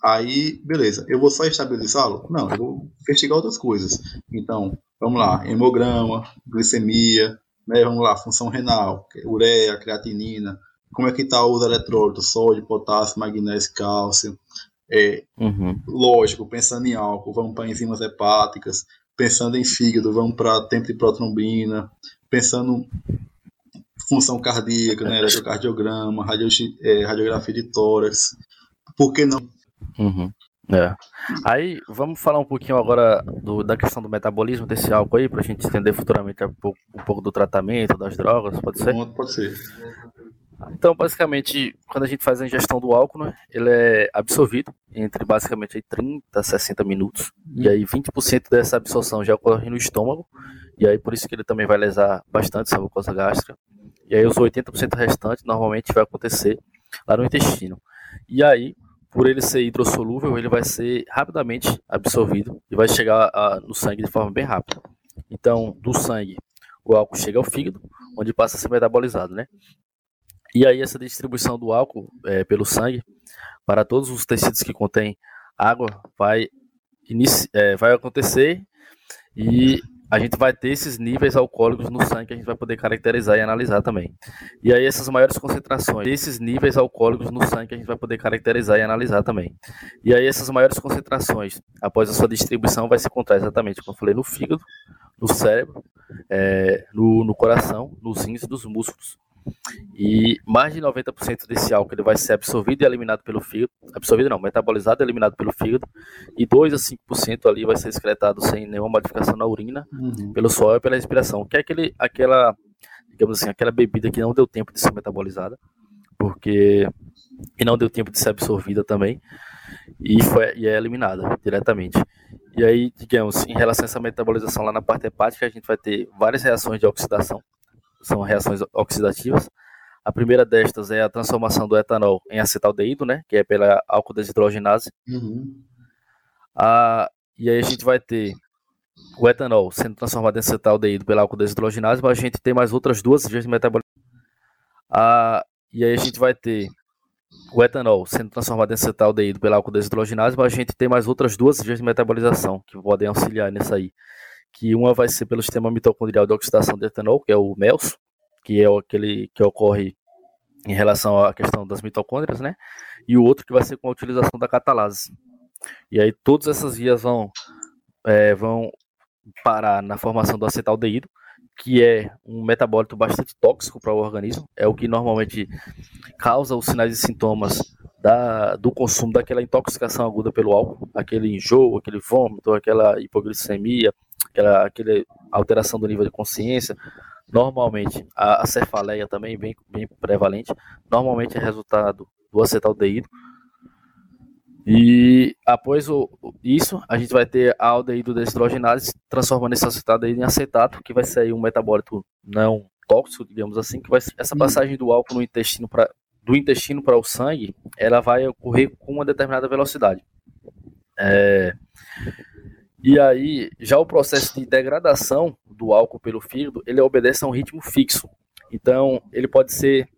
aí, beleza, eu vou só estabilizá-lo? Não, eu vou investigar outras coisas. Então, vamos lá, hemograma, glicemia, né, vamos lá, função renal, ureia, creatinina, como é que está os eletrólitos, sódio, potássio, magnésio, cálcio, é, uhum. lógico, pensando em álcool, vamos para enzimas hepáticas, pensando em fígado, vamos para tempo de protrombina, pensando função cardíaca, né, eletrocardiograma, radio, é, radiografia de tórax, por que não? Uhum. É. Aí, vamos falar um pouquinho agora do, da questão do metabolismo desse álcool aí, para a gente entender futuramente um pouco, um pouco, do tratamento, das drogas, pode ser? Pode ser. Então, basicamente, quando a gente faz a ingestão do álcool, né, ele é absorvido entre basicamente aí 30 a 60 minutos. E aí 20% dessa absorção já ocorre no estômago. E aí por isso que ele também vai lesar bastante a mucosa gástrica. E aí os 80% restantes normalmente vai acontecer lá no intestino. E aí, por ele ser hidrossolúvel, ele vai ser rapidamente absorvido e vai chegar a, no sangue de forma bem rápida. Então, do sangue, o álcool chega ao fígado, onde passa a ser metabolizado, né? E aí essa distribuição do álcool é, pelo sangue para todos os tecidos que contêm água vai, é, vai acontecer e a gente vai ter esses níveis alcoólicos no sangue que a gente vai poder caracterizar e analisar também. E aí essas maiores concentrações, esses níveis alcoólicos no sangue que a gente vai poder caracterizar e analisar também. E aí essas maiores concentrações, após a sua distribuição, vai se encontrar exatamente, como eu falei, no fígado, no cérebro, é, no, no coração, nos rins e nos músculos. E mais de 90% desse álcool ele vai ser absorvido e eliminado pelo fígado. Absorvido não, metabolizado e eliminado pelo fígado. E 2 a 5% ali vai ser excretado sem nenhuma modificação na urina, uhum. pelo suor e pela respiração. Que é aquele, aquela, digamos assim, aquela bebida que não deu tempo de ser metabolizada. Porque. E não deu tempo de ser absorvida também. E, foi, e é eliminada diretamente. E aí, digamos, em relação a essa metabolização lá na parte hepática, a gente vai ter várias reações de oxidação são reações oxidativas. A primeira destas é a transformação do etanol em acetaldeído, né, que é pela álcool desidrogenase. Uhum. A, e aí a gente vai ter o etanol sendo transformado em acetaldeído pela álcool desidrogenase, mas a gente tem mais outras duas vias de metabolismo. A, e aí a gente vai ter o etanol sendo transformado em acetaldeído pela álcool desidrogenase, mas a gente tem mais outras duas vias de metabolização que podem auxiliar nisso aí que uma vai ser pelo sistema mitocondrial de oxidação de etanol, que é o MELS, que é aquele que ocorre em relação à questão das mitocôndrias, né? E o outro que vai ser com a utilização da catalase. E aí todas essas vias vão, é, vão parar na formação do acetaldeído, que é um metabólito bastante tóxico para o organismo, é o que normalmente causa os sinais e sintomas da, do consumo daquela intoxicação aguda pelo álcool, aquele enjoo, aquele vômito, aquela hipoglicemia, aquela, aquela alteração do nível de consciência, normalmente a, a cefaleia também bem, bem prevalente, normalmente é resultado do acetaldeído. E após o, isso, a gente vai ter a aldeído deshidrogenase transformando esse acetaldeído em acetato, que vai ser um metabólito não tóxico, digamos assim, que vai essa passagem do álcool no intestino para do intestino para o sangue, ela vai ocorrer com uma determinada velocidade. É, e aí, já o processo de degradação do álcool pelo fígado, ele obedece a um ritmo fixo. Então, ele pode ser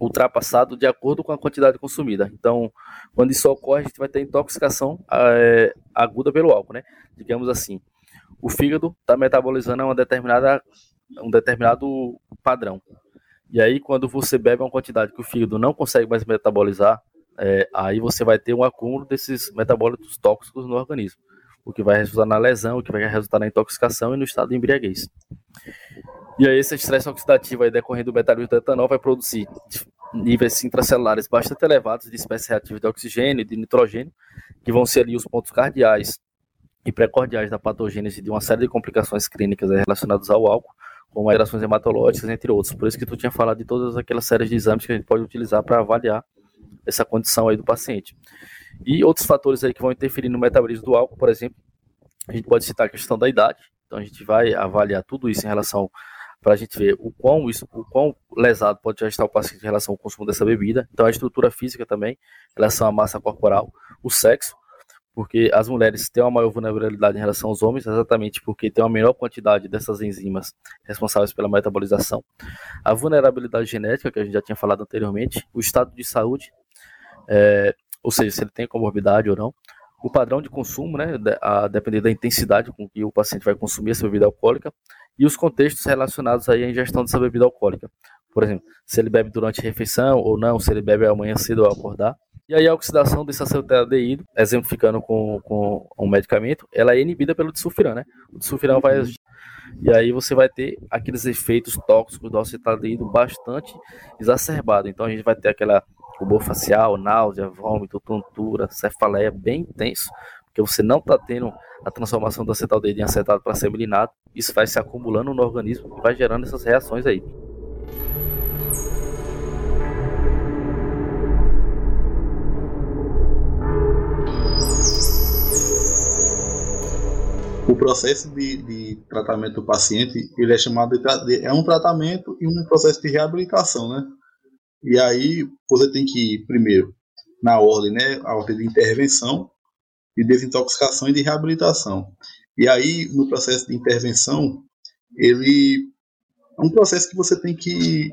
ultrapassado de acordo com a quantidade consumida. Então, quando isso ocorre, a gente vai ter intoxicação é, aguda pelo álcool, né? Digamos assim, o fígado está metabolizando uma determinada, um determinado padrão. E aí, quando você bebe uma quantidade que o fígado não consegue mais metabolizar, é, aí você vai ter um acúmulo desses metabólitos tóxicos no organismo, o que vai resultar na lesão, o que vai resultar na intoxicação e no estado de embriaguez. E aí esse estresse oxidativo aí decorrendo do metabolismo do etanol vai produzir níveis intracelulares bastante elevados de espécies reativas de oxigênio e de nitrogênio, que vão ser ali os pontos cardeais e precordiais da patogênese de uma série de complicações clínicas relacionadas ao álcool, como alterações hematológicas, entre outros. Por isso que tu tinha falado de todas aquelas séries de exames que a gente pode utilizar para avaliar essa condição aí do paciente. E outros fatores aí que vão interferir no metabolismo do álcool, por exemplo, a gente pode citar a questão da idade. Então a gente vai avaliar tudo isso em relação para a gente ver o quão isso, o quão lesado pode já estar o paciente em relação ao consumo dessa bebida. Então a estrutura física também, em relação à massa corporal, o sexo, porque as mulheres têm uma maior vulnerabilidade em relação aos homens, exatamente porque tem uma menor quantidade dessas enzimas responsáveis pela metabolização. A vulnerabilidade genética, que a gente já tinha falado anteriormente, o estado de saúde, é, ou seja, se ele tem comorbidade ou não, o padrão de consumo, né, a depender da intensidade com que o paciente vai consumir essa bebida alcoólica, e os contextos relacionados aí à ingestão dessa bebida alcoólica. Por exemplo, se ele bebe durante a refeição ou não, se ele bebe amanhã cedo ao acordar. E aí a oxidação desse acetaldeído, exemplificando com, com um medicamento, ela é inibida pelo disulfiram, né? O disulfiram vai e aí você vai ter aqueles efeitos tóxicos do acetaldeído bastante exacerbado. Então a gente vai ter aquela rubor facial, náusea, vômito, tontura, cefaleia bem intenso, porque você não está tendo a transformação do acetaldeído em acetato para semelinato, isso vai se acumulando no organismo e vai gerando essas reações aí. o processo de, de, tratamento do paciente ele é chamado de, é um tratamento e um processo de reabilitação, né? E aí você tem que ir primeiro na ordem, né? A ordem de intervenção, de desintoxicação e de reabilitação. E aí no processo de intervenção ele é um processo que você tem que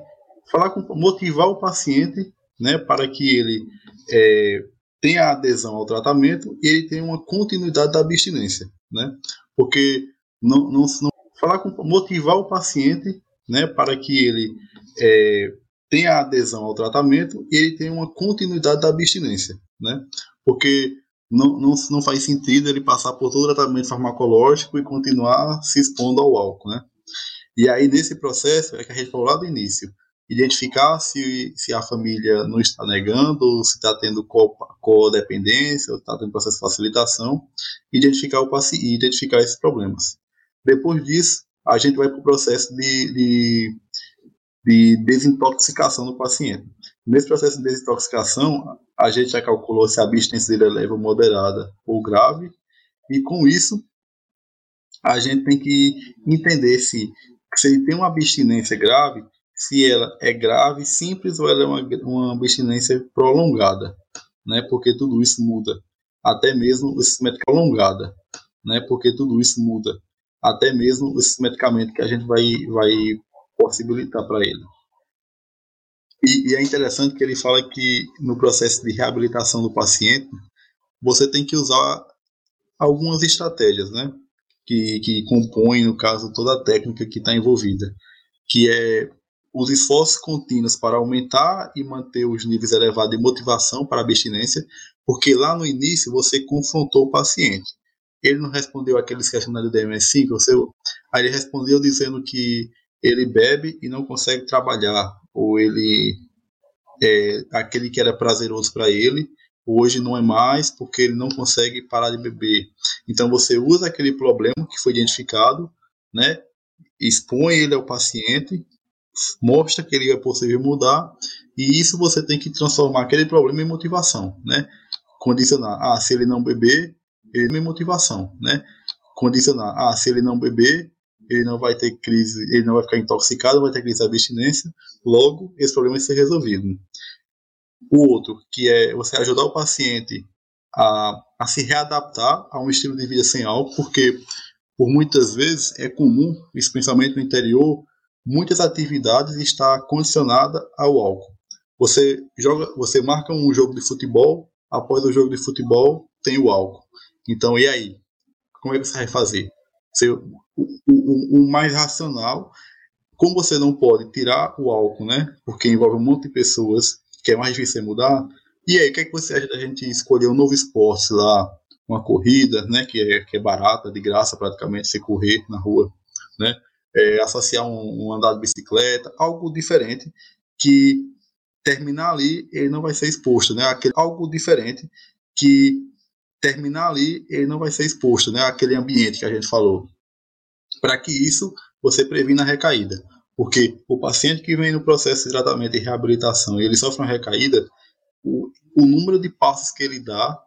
falar com, motivar o paciente, né? Para que ele é, tenha adesão ao tratamento e ele tenha uma continuidade da abstinência, né? porque não, não, não falar com motivar o paciente, né, para que ele é, tenha adesão ao tratamento e ele tenha uma continuidade da abstinência, né? Porque não, não, não faz sentido ele passar por todo o tratamento farmacológico e continuar se expondo ao álcool, né? E aí, nesse processo, é que a gente falou lá do início, identificar se, se a família não está negando, se está tendo codependência, ou está tendo processo de facilitação, identificar, o paciente, identificar esses problemas. Depois disso, a gente vai para o processo de, de, de, desintoxicação do paciente. Nesse processo de desintoxicação, a gente já calculou se a abstinência dele é leve moderada ou grave, e com isso, a gente tem que entender se, se ele tem uma abstinência grave, se ela é grave, simples ou ela é uma, uma abstinência prolongada, né? Porque tudo isso muda, até mesmo esse medicamento prolongada, né? Porque tudo isso muda, até mesmo esse medicamento que a gente vai vai possibilitar para ele. E, e é interessante que ele fala que no processo de reabilitação do paciente você tem que usar algumas estratégias, né? Que, que compõem, no caso, toda a técnica que está envolvida, que é os esforços contínuos para aumentar e manter os níveis elevados de motivação para abstinência, porque lá no início você confrontou o paciente. Ele não respondeu aqueles questionários do DMS5, você, aí ele respondeu dizendo que ele bebe e não consegue trabalhar, ou ele é, aquele que era prazeroso para ele, hoje não é mais porque ele não consegue parar de beber. Então você usa aquele problema que foi identificado, né, expõe ele ao paciente mostra que ele é possível mudar e isso você tem que transformar aquele problema em motivação, né? Condicionar, ah, se ele não beber, ele tem motivação, né? Condicionar, ah, se ele não beber, ele não vai ter crise, ele não vai ficar intoxicado, vai ter crise de abstinência, logo esse problema vai ser resolvido. O outro, que é você ajudar o paciente a, a se readaptar a um estilo de vida sem álcool, porque por muitas vezes é comum, especialmente no interior, muitas atividades está condicionada ao álcool. Você joga, você marca um jogo de futebol, após o jogo de futebol tem o álcool. Então e aí? Como é que você vai fazer? Você, o, o, o, mais racional, como você não pode tirar o álcool, né? Porque envolve um monte de pessoas que é mais difícil mudar, E aí, o que, é que você acha da gente escolher um novo esporte lá, uma corrida, né, que é, que é barata, de graça praticamente, você correr na rua, né, é, associar um, um andar de bicicleta, algo diferente que terminar ali ele não vai ser exposto, né, aquele, algo diferente que terminar ali ele não vai ser exposto, né, aquele ambiente que a gente falou, para que isso você previna a recaída. Porque o paciente que vem no processo de tratamento e reabilitação ele sofre uma recaída, o, o número de passos que ele dá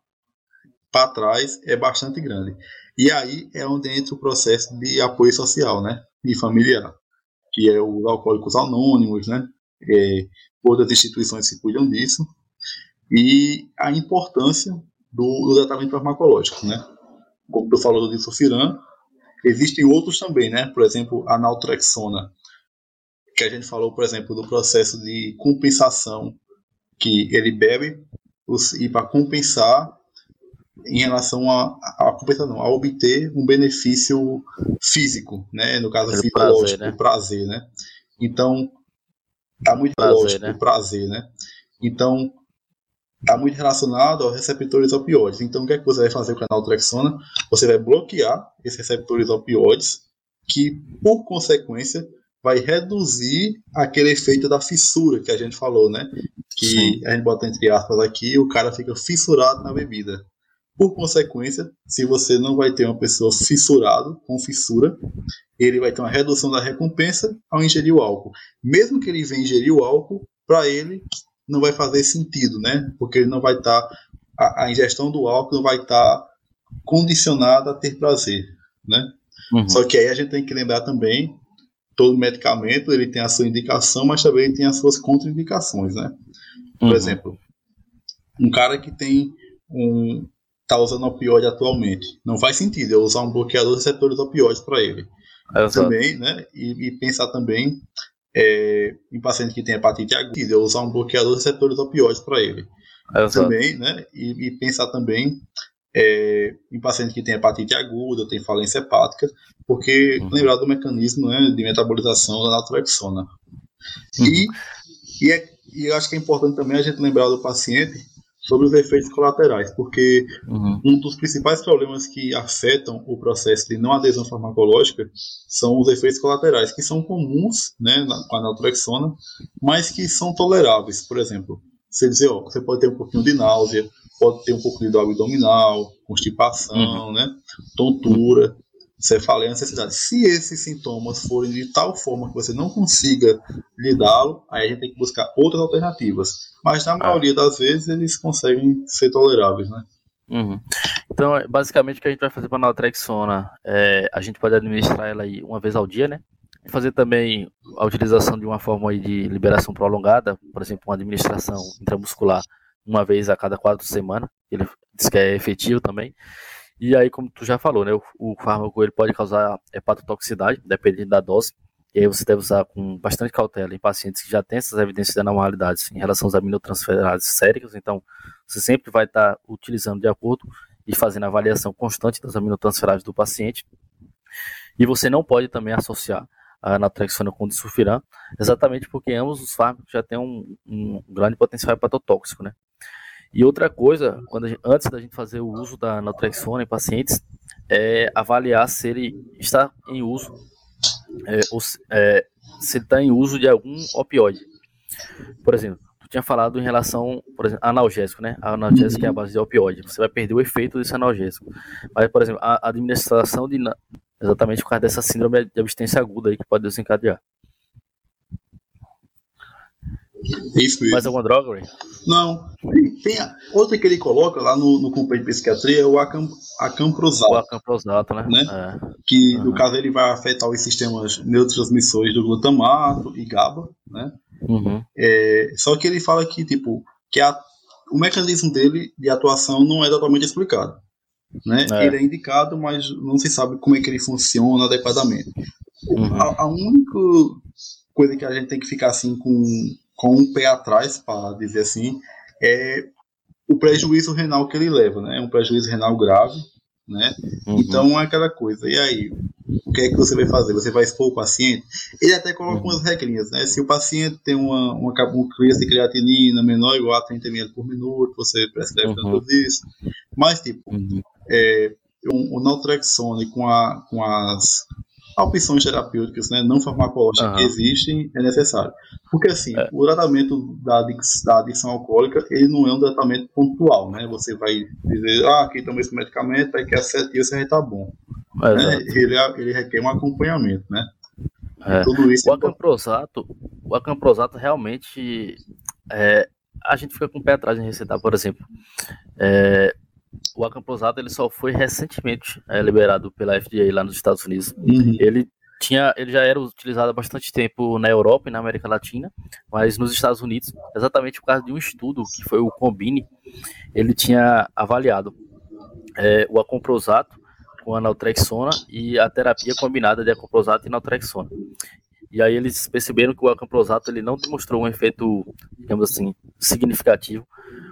para trás é bastante grande. E aí é onde entra o processo de apoio social, né? E familiar, que é os alcoólicos anônimos, né? É, outras instituições que cuidam disso. E a importância do, do tratamento farmacológico, né? Como tu falou do disulfiram, existem outros também, né? Por exemplo, a naltrexona, que a gente falou, por exemplo, do processo de compensação que ele bebe e para compensar em relação a, a, a, não, a obter um benefício físico, né? No caso fisiológico, prazer, né? prazer, né? Então, está muito prazer, lógico, né? o prazer, né? Então, está muito relacionado aos receptores opioides. Então, o que é que você vai fazer com a naltrexona? Você vai bloquear esses receptores opioides, que, por consequência, vai reduzir aquele efeito da fissura que a gente falou, né? Que Sim. a gente bota entre aspas aqui, o cara fica fissurado na bebida. Por consequência, se você não vai ter uma pessoa fissurado, com fissura, ele vai ter uma redução da recompensa ao ingerir o álcool. Mesmo que ele venha ingerir o álcool, para ele não vai fazer sentido, né? Porque ele não vai estar tá, a, a, ingestão do álcool não vai estar tá condicionada a ter prazer, né? Uhum. Só que aí a gente tem que lembrar também todo medicamento ele tem a sua indicação, mas também tem as suas contraindicações, né? Por uhum. exemplo, um cara que tem um tá usando opioide atualmente, não faz sentido eu usar um bloqueador de receptores opioides para ele. também, né? E, e pensar também é, em paciente que tem hepatite aguda, eu usar um bloqueador de receptores opioides para ele. também, né? E, e pensar também é, em paciente que tem hepatite aguda, tem falência hepática, porque uhum. lembrar do mecanismo né, de metabolização da naltrexona. Uhum. E, e, é, e eu acho que é importante também a gente lembrar do paciente sobre os efeitos colaterais, porque uhum. um dos principais problemas que afetam o processo de não adesão farmacológica são os efeitos colaterais, que são comuns né, na, com a naltrexona, mas que são toleráveis. Por exemplo, você dizer, ó, você pode ter um pouquinho de náusea, pode ter um pouco de dor abdominal, constipação, uhum. né, tontura, cefaleia, necessidade. Se esses sintomas forem de tal forma que você não consiga lidá-lo, aí a gente tem que buscar outras alternativas. Mas na ah. maioria das vezes eles conseguem ser toleráveis, né? Uhum. Então, basicamente, o que a gente vai fazer para a naltrexona, é, a gente pode administrar ela aí uma vez ao dia, né? Fazer também a utilização de uma forma aí de liberação prolongada, por exemplo, uma administração intramuscular uma vez a cada quatro semanas, ele diz que é efetivo também. E aí, como tu já falou, né, o, o fármaco ele pode causar hepatotoxicidade, dependendo da dose. E aí você deve usar com bastante cautela em pacientes que já têm essas evidências de anormalidades em relação às aminotransferases séricas. Então, você sempre vai estar utilizando de acordo e fazendo avaliação constante das aminotransferases do paciente. E você não pode também associar a naltrexona com disulfiram, exatamente porque ambos os fármacos já têm um, um grande potencial hepatotóxico, né? E outra coisa, quando gente, antes da gente fazer o uso da naltrexona em pacientes, é avaliar se ele está em uso, é, ou, é, se ele está em uso de algum opioide. Por exemplo, tu tinha falado em relação, por exemplo, analgésico, né? A analgésico é a base de opioide. Você vai perder o efeito desse analgésico. Mas, por exemplo, a administração de exatamente por causa dessa síndrome de abstinência aguda aí que pode desencadear. Isso mesmo. Mais alguma droga, Ray? Não. Tem a, outra que ele coloca lá no, no compêndio de psiquiatria é o acam, acamprosato. O acamprosato, né? né? É. Que, uhum. no caso, ele vai afetar os sistemas neurotransmissores do glutamato e GABA, né? Uhum. É, só que ele fala que, tipo, que a, o mecanismo dele de atuação não é totalmente explicado. Né? É. Ele é indicado, mas não se sabe como é que ele funciona adequadamente. Uhum. A, a única coisa que a gente tem que ficar assim com com um pé atrás, para dizer assim, é o prejuízo renal que ele leva, né? É um prejuízo renal grave, né? Uhum. Então é aquela coisa. E aí, o que é que você vai fazer? Você vai expor o paciente? Ele até coloca umas regrinhas, né? Se o paciente tem uma, uma, uma crise de creatinina menor ou igual a 30 ml por minuto, você prescreve uhum. tanto isso. Mas, tipo, uhum. é, o, o naltrexone com, a, com as opções terapêuticas né, não farmacológicas uhum. que existem é necessário. Porque assim, é. o tratamento da, da adicção alcoólica ele não é um tratamento pontual, né? Você vai dizer, ah, aqui toma esse medicamento, daqui a sete dias estar bom. É, né? ele, ele requer um acompanhamento, né? É. Tudo isso o, é acamprosato, o acamprosato realmente é, a gente fica com o pé atrás em receitar, por exemplo. É, o acamprosado ele só foi recentemente é, liberado pela FDA lá nos Estados Unidos. Uhum. Ele tinha, ele já era utilizado há bastante tempo na Europa e na América Latina, mas nos Estados Unidos, exatamente por causa de um estudo que foi o Combine, ele tinha avaliado é, o acamprosato com a naltrexona e a terapia combinada de acamprosato e naltrexona. E aí eles perceberam que o acamprosato ele não demonstrou um efeito, digamos assim, significativo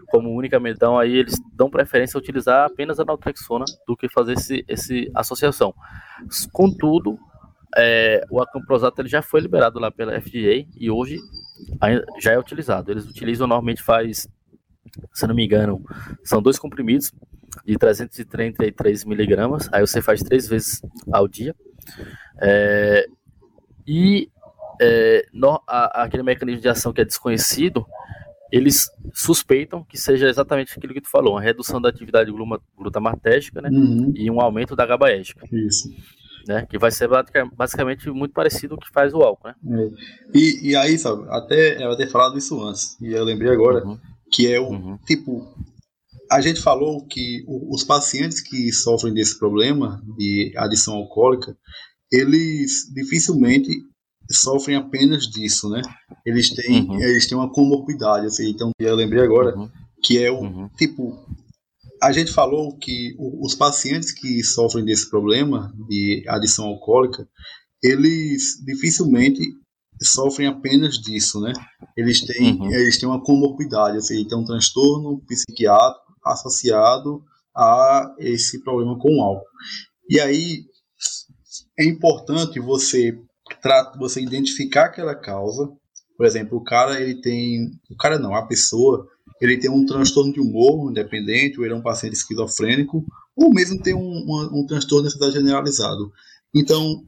como única Então aí eles dão preferência a utilizar apenas a naltrexona do que fazer esse, esse associação. Contudo, é, o acamprosato ele já foi liberado lá pela FDA e hoje já é utilizado. Eles utilizam normalmente faz, se não me engano, são dois comprimidos de 333 miligramas. Aí você faz três vezes ao dia. É, e é, no, a, aquele mecanismo de ação que é desconhecido, eles suspeitam que seja exatamente aquilo que tu falou, uma redução da atividade glutamatérgica, né, uhum. e um aumento da GABAérgica. Isso. Né, que vai ser basicamente muito parecido com o que faz o álcool, né? É. E, e aí, sabe, até eu ter falado isso antes, e eu lembrei agora, uhum. que é o, uhum. tipo, a gente falou que os pacientes que sofrem desse problema de adição alcoólica, eles dificilmente sofrem apenas disso, né? Eles têm, uhum. eles têm uma comorbidade, assim, então eu lembrei agora uhum. que é o uhum. tipo a gente falou que os pacientes que sofrem desse problema de adição alcoólica, eles dificilmente sofrem apenas disso, né? Eles têm, uhum. eles têm uma comorbidade, assim, tem um transtorno psiquiátrico associado a esse problema com o álcool. E aí é importante você você identificar aquela causa. Por exemplo, o cara ele tem, o cara não, a pessoa ele tem um transtorno de humor independente, ou ele é um paciente esquizofrênico, ou mesmo tem um, um, um transtorno de ansiedade generalizado. Então,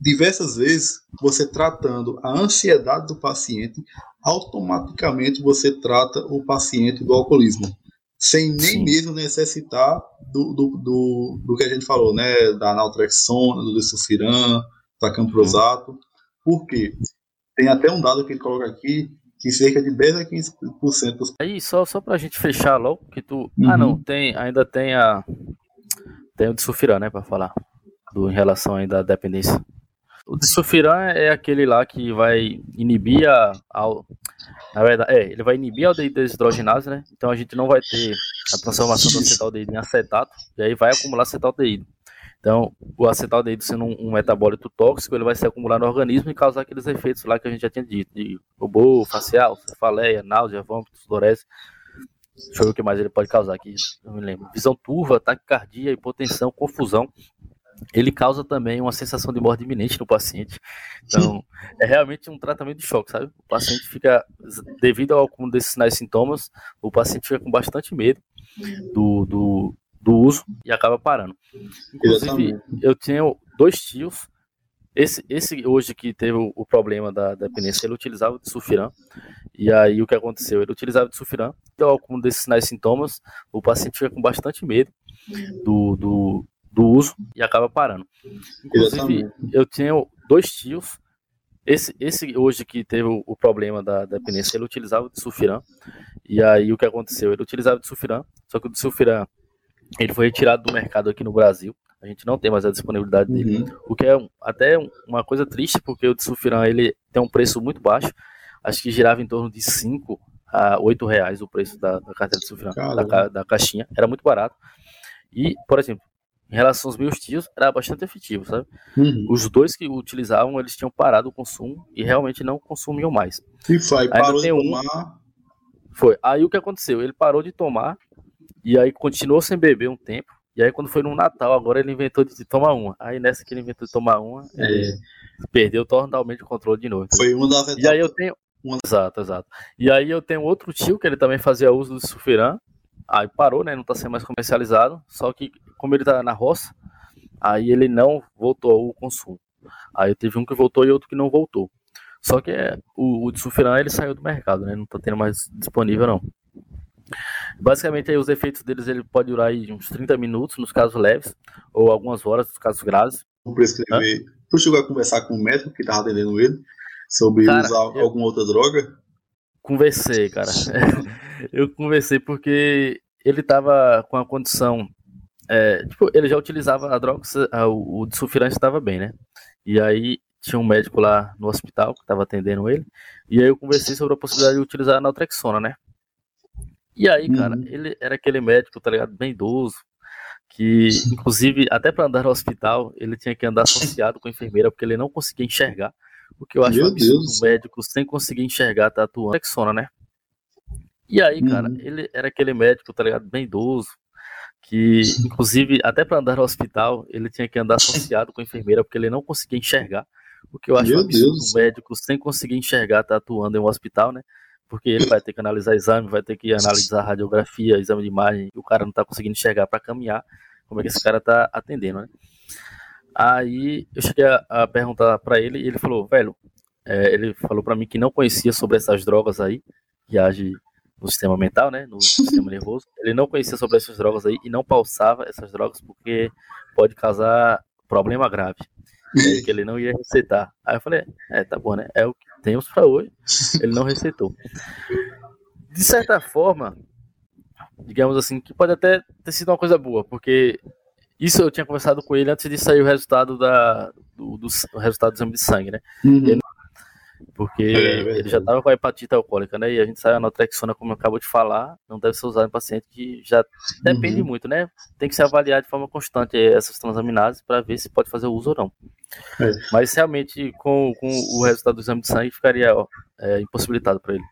diversas vezes, você tratando a ansiedade do paciente, automaticamente você trata o paciente do alcoolismo, sem nem Sim. mesmo necessitar do, do, do, do, que a gente falou, né, da naltrexona, do desulfiram, da camprosato. Por quê? Tem até um dado que ele coloca aqui que cerca de 10 a 15% dos. Aí, só, só pra gente fechar logo, que tu. Uhum. Ah, não, tem, ainda tem a. Tem o de né, pra falar. Do, em relação ainda à dependência. O de é aquele lá que vai inibir a. a na verdade, é, ele vai inibir a aldeído desidrogenase, né? Então a gente não vai ter a transformação do acetaldeído em acetato, e aí vai acumular acetaldeído. Então, o acetaldeído sendo um, um, metabólito tóxico, ele vai se acumular no organismo e causar aqueles efeitos lá que a gente já tinha dito, de robô, facial, cefaleia, náusea, vômito, sudorese. Deixa eu ver o que mais ele pode causar aqui, não me lembro. Visão turva, taquicardia, hipotensão, confusão. Ele causa também uma sensação de morte iminente no paciente. Então, é realmente um tratamento de choque, sabe? O paciente fica, devido ao acúmulo desses sinais e sintomas, o paciente fica com bastante medo do, do, do uso e acaba parando. Inclusive, eu tenho dois tios. Esse, esse hoje que teve o, o problema da, dependência, ele utilizava de sulfiram. E aí o que aconteceu? Ele utilizava de sulfiram. Então, algum desses sinais e sintomas, o paciente fica com bastante medo do, do, do uso e acaba parando. Inclusive, eu tenho dois tios. Esse, esse hoje que teve o, o problema da, dependência, ele utilizava de sulfiram. E aí o que aconteceu? Ele utilizava de sulfiram, só que o de ele foi retirado do mercado aqui no Brasil. A gente não tem mais a disponibilidade dele. Uhum. O que é até uma coisa triste, porque o Sulfiram ele tem um preço muito baixo. Acho que girava em torno de 5 a 8 reais o preço da, da carteira de Sulfiram, da, da caixinha. Era muito barato. E, por exemplo, em relação aos meus tios, era bastante efetivo, sabe? Uhum. Os dois que utilizavam, eles tinham parado o consumo e realmente não consumiam mais. E foi, parou de tomar. Um... Foi. Aí o que aconteceu? Ele parou de tomar e aí continuou sem beber um tempo. E aí quando foi no Natal, agora ele inventou de tomar uma. Aí nessa que ele inventou de tomar uma, ele perdeu totalmente o controle de novo. Foi uma das E aí eu tenho. Uma- Exato, exato. E aí eu tenho outro tio que ele também fazia uso do sulfiram. Aí parou, né? Não tá sendo mais comercializado. Só que, como ele tá na roça, aí ele não voltou ao consumo. Aí teve um que voltou e outro que não voltou. Só que é, o, o de sulfiram ele saiu do mercado, né? Não tá tendo mais disponível, não. Basicamente, aí, os efeitos deles ele pode durar aí uns 30 minutos nos casos leves, ou algumas horas nos casos graves. Vou prescrever. Tu chegou a conversar com o médico que tava atendendo ele sobre Cara, usar eu- alguma outra droga? Conversei, cara. eu conversei porque ele tava com a condição. é, tipo, ele já utilizava a droga, o, o de sulfirante estava bem, né? E aí tinha um médico lá no hospital que estava atendendo ele. E aí eu conversei sobre a possibilidade de utilizar a naltrexona, né? E aí, cara, Uhum. ele era aquele médico, tá ligado? Bem idoso. Que, inclusive, até para andar no hospital, ele tinha que andar associado com a enfermeira, porque ele não conseguia enxergar. O que eu acho Meu um absurdo, Deus. um médico sem conseguir enxergar tá atuando Naltrexona, né? E aí, cara, Uhum. ele era aquele médico, tá ligado? Bem idoso. Que, inclusive, até para andar no hospital, ele tinha que andar associado com a enfermeira, porque ele não conseguia enxergar. O que eu acho um Meu absurdo, Deus. um médico sem conseguir enxergar tá atuando em um hospital, né? Porque ele vai ter que analisar exame, vai ter que analisar radiografia, exame de imagem, e o cara não tá conseguindo enxergar para caminhar. Como é que esse cara tá atendendo, né? Aí eu cheguei a, a perguntar para ele e ele falou, velho, é, ele falou para mim que não conhecia sobre essas drogas aí, que age no sistema mental, né, no sistema nervoso. Ele não conhecia sobre essas drogas aí e não pausava essas drogas porque pode causar problema grave. Aí que ele não ia receitar. Aí eu falei, é, tá bom, né? É o que temos para hoje. Ele não receitou. De certa forma, digamos assim, que pode até ter sido uma coisa boa, porque isso eu tinha conversado com ele antes de sair o resultado da do, do, o resultado do exame de sangue, né? Uhum. Porque É, ele já estava com a hepatite alcoólica, né? E a gente sabe a naltrexona, como eu acabo de falar, não deve ser usada em paciente que já depende Uhum. muito, né? Tem que se avaliar de forma constante essas transaminases para ver se pode fazer uso ou não. É. Mas realmente, com, com o resultado do exame de sangue, ficaria ó, é, impossibilitado para ele.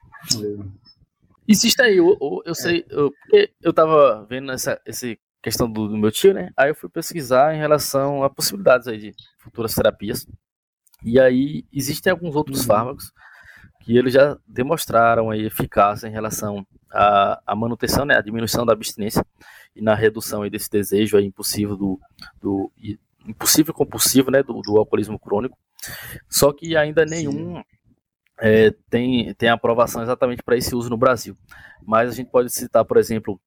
Existe aí, eu, eu, eu sei, eu, porque eu tava vendo essa, essa questão do, do meu tio, né? Aí eu fui pesquisar em relação a possibilidades aí de futuras terapias. E aí existem alguns outros fármacos que eles já demonstraram aí eficácia em relação à, à manutenção, né? A diminuição da abstinência e na redução aí desse desejo aí impossível do, do e- impossível compulsivo, né? Do, do alcoolismo crônico. Só que ainda nenhum é, tem, tem aprovação exatamente para esse uso no Brasil. Mas a gente pode citar, por exemplo,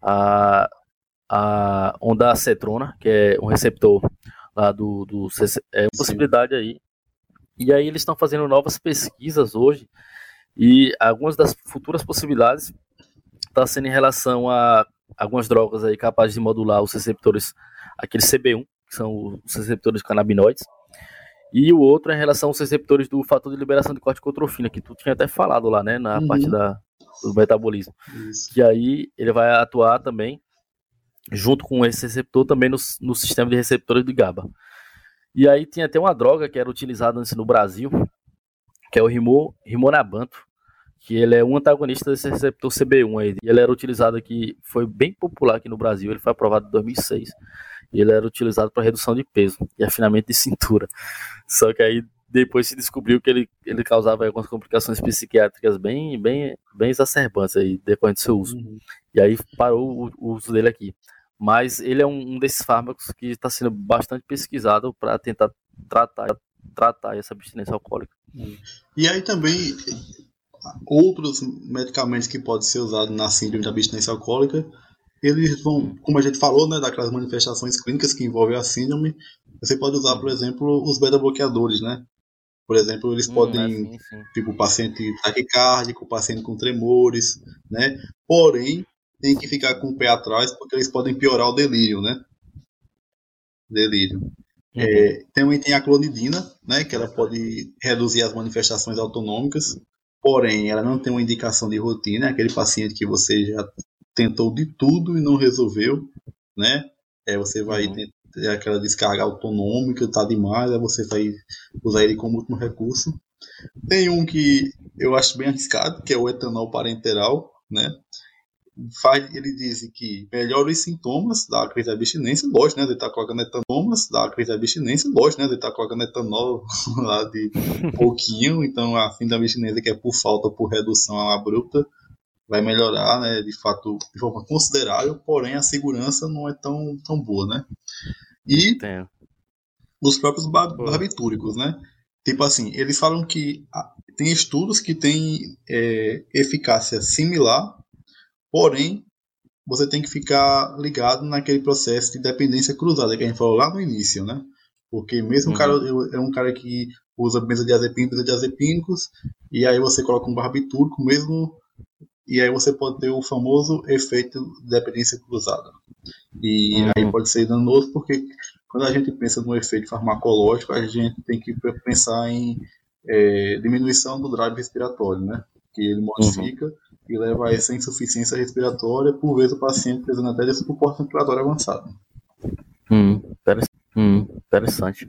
a, a ondacetrona, que é um receptor lá do, do é uma possibilidade aí. E aí eles estão fazendo novas pesquisas hoje e algumas das futuras possibilidades está sendo em relação a algumas drogas aí capazes de modular os receptores, aquele CB1, que são os receptores canabinoides, e o outro é em relação aos receptores do fator de liberação de corticotrofina, que tu tinha até falado lá, né, na Uhum. parte da, do metabolismo. Isso. Que aí ele vai atuar também, junto com esse receptor, também no, no sistema de receptores de GABA. E aí tinha até uma droga que era utilizada antes no Brasil, que é o Rimo, Rimonabanto, que ele é um antagonista desse receptor CB1 aí. Ele era utilizado aqui, foi bem popular aqui no Brasil, ele foi aprovado em 2006. E ele era utilizado para redução de peso e afinamento de cintura. Só que aí depois se descobriu que ele, ele causava algumas complicações psiquiátricas bem, bem, bem exacerbantes aí, decorrente do seu uso. Uhum. E aí parou o, o uso dele aqui. Mas ele é um, um desses fármacos que está sendo bastante pesquisado para tentar tratar, tratar essa abstinência alcoólica. E aí também outros medicamentos que podem ser usados na síndrome da abstinência alcoólica, eles vão, como a gente falou, né, daquelas manifestações clínicas que envolvem a síndrome, você pode usar, por exemplo, os beta-bloqueadores, né? Por exemplo, eles Hum, podem, sim, sim. tipo, paciente taquicárdico, paciente com tremores, né? Porém, tem que ficar com o pé atrás, porque eles podem piorar o delírio, né? Delírio. Uhum. É, também tem a clonidina, né, que ela pode reduzir as manifestações autonômicas, porém ela não tem uma indicação de rotina, é aquele paciente que você já tentou de tudo e não resolveu, né? É, você vai Uhum. Ter aquela descarga autonômica, tá demais, aí você vai usar ele como último recurso. Tem um que eu acho bem arriscado, que é o etanol parenteral, né? faz, ele diz que melhora os sintomas da crise de abstinência, lógico, né? Ele está colocando etanomas da crise de abstinência, lógico, né? Ele está colocando etanol lá de pouquinho, então a fim da abstinência que é por falta por redução abrupta vai melhorar, né? De fato, de forma considerável, porém a segurança não é tão, tão boa, né? E Tem. os próprios barbitúricos, né? Tipo assim, eles falam que tem estudos que têm é, eficácia similar, porém você tem que ficar ligado naquele processo de dependência cruzada que a gente falou lá no início, né? Porque mesmo o cara uhum. é um cara que usa benzodiazepínicos, benzodiazepínicos, e aí você coloca um barbitúrico, mesmo e aí você pode ter o famoso efeito de dependência cruzada. E uhum. aí pode ser danoso porque quando a gente pensa no efeito farmacológico, a gente tem que pensar em é, diminuição do drive respiratório, né? Que ele modifica uhum. e leva a essa insuficiência respiratória, por vezes o paciente precisando até desse suporte respiratório avançado. Hum, hum, interessante.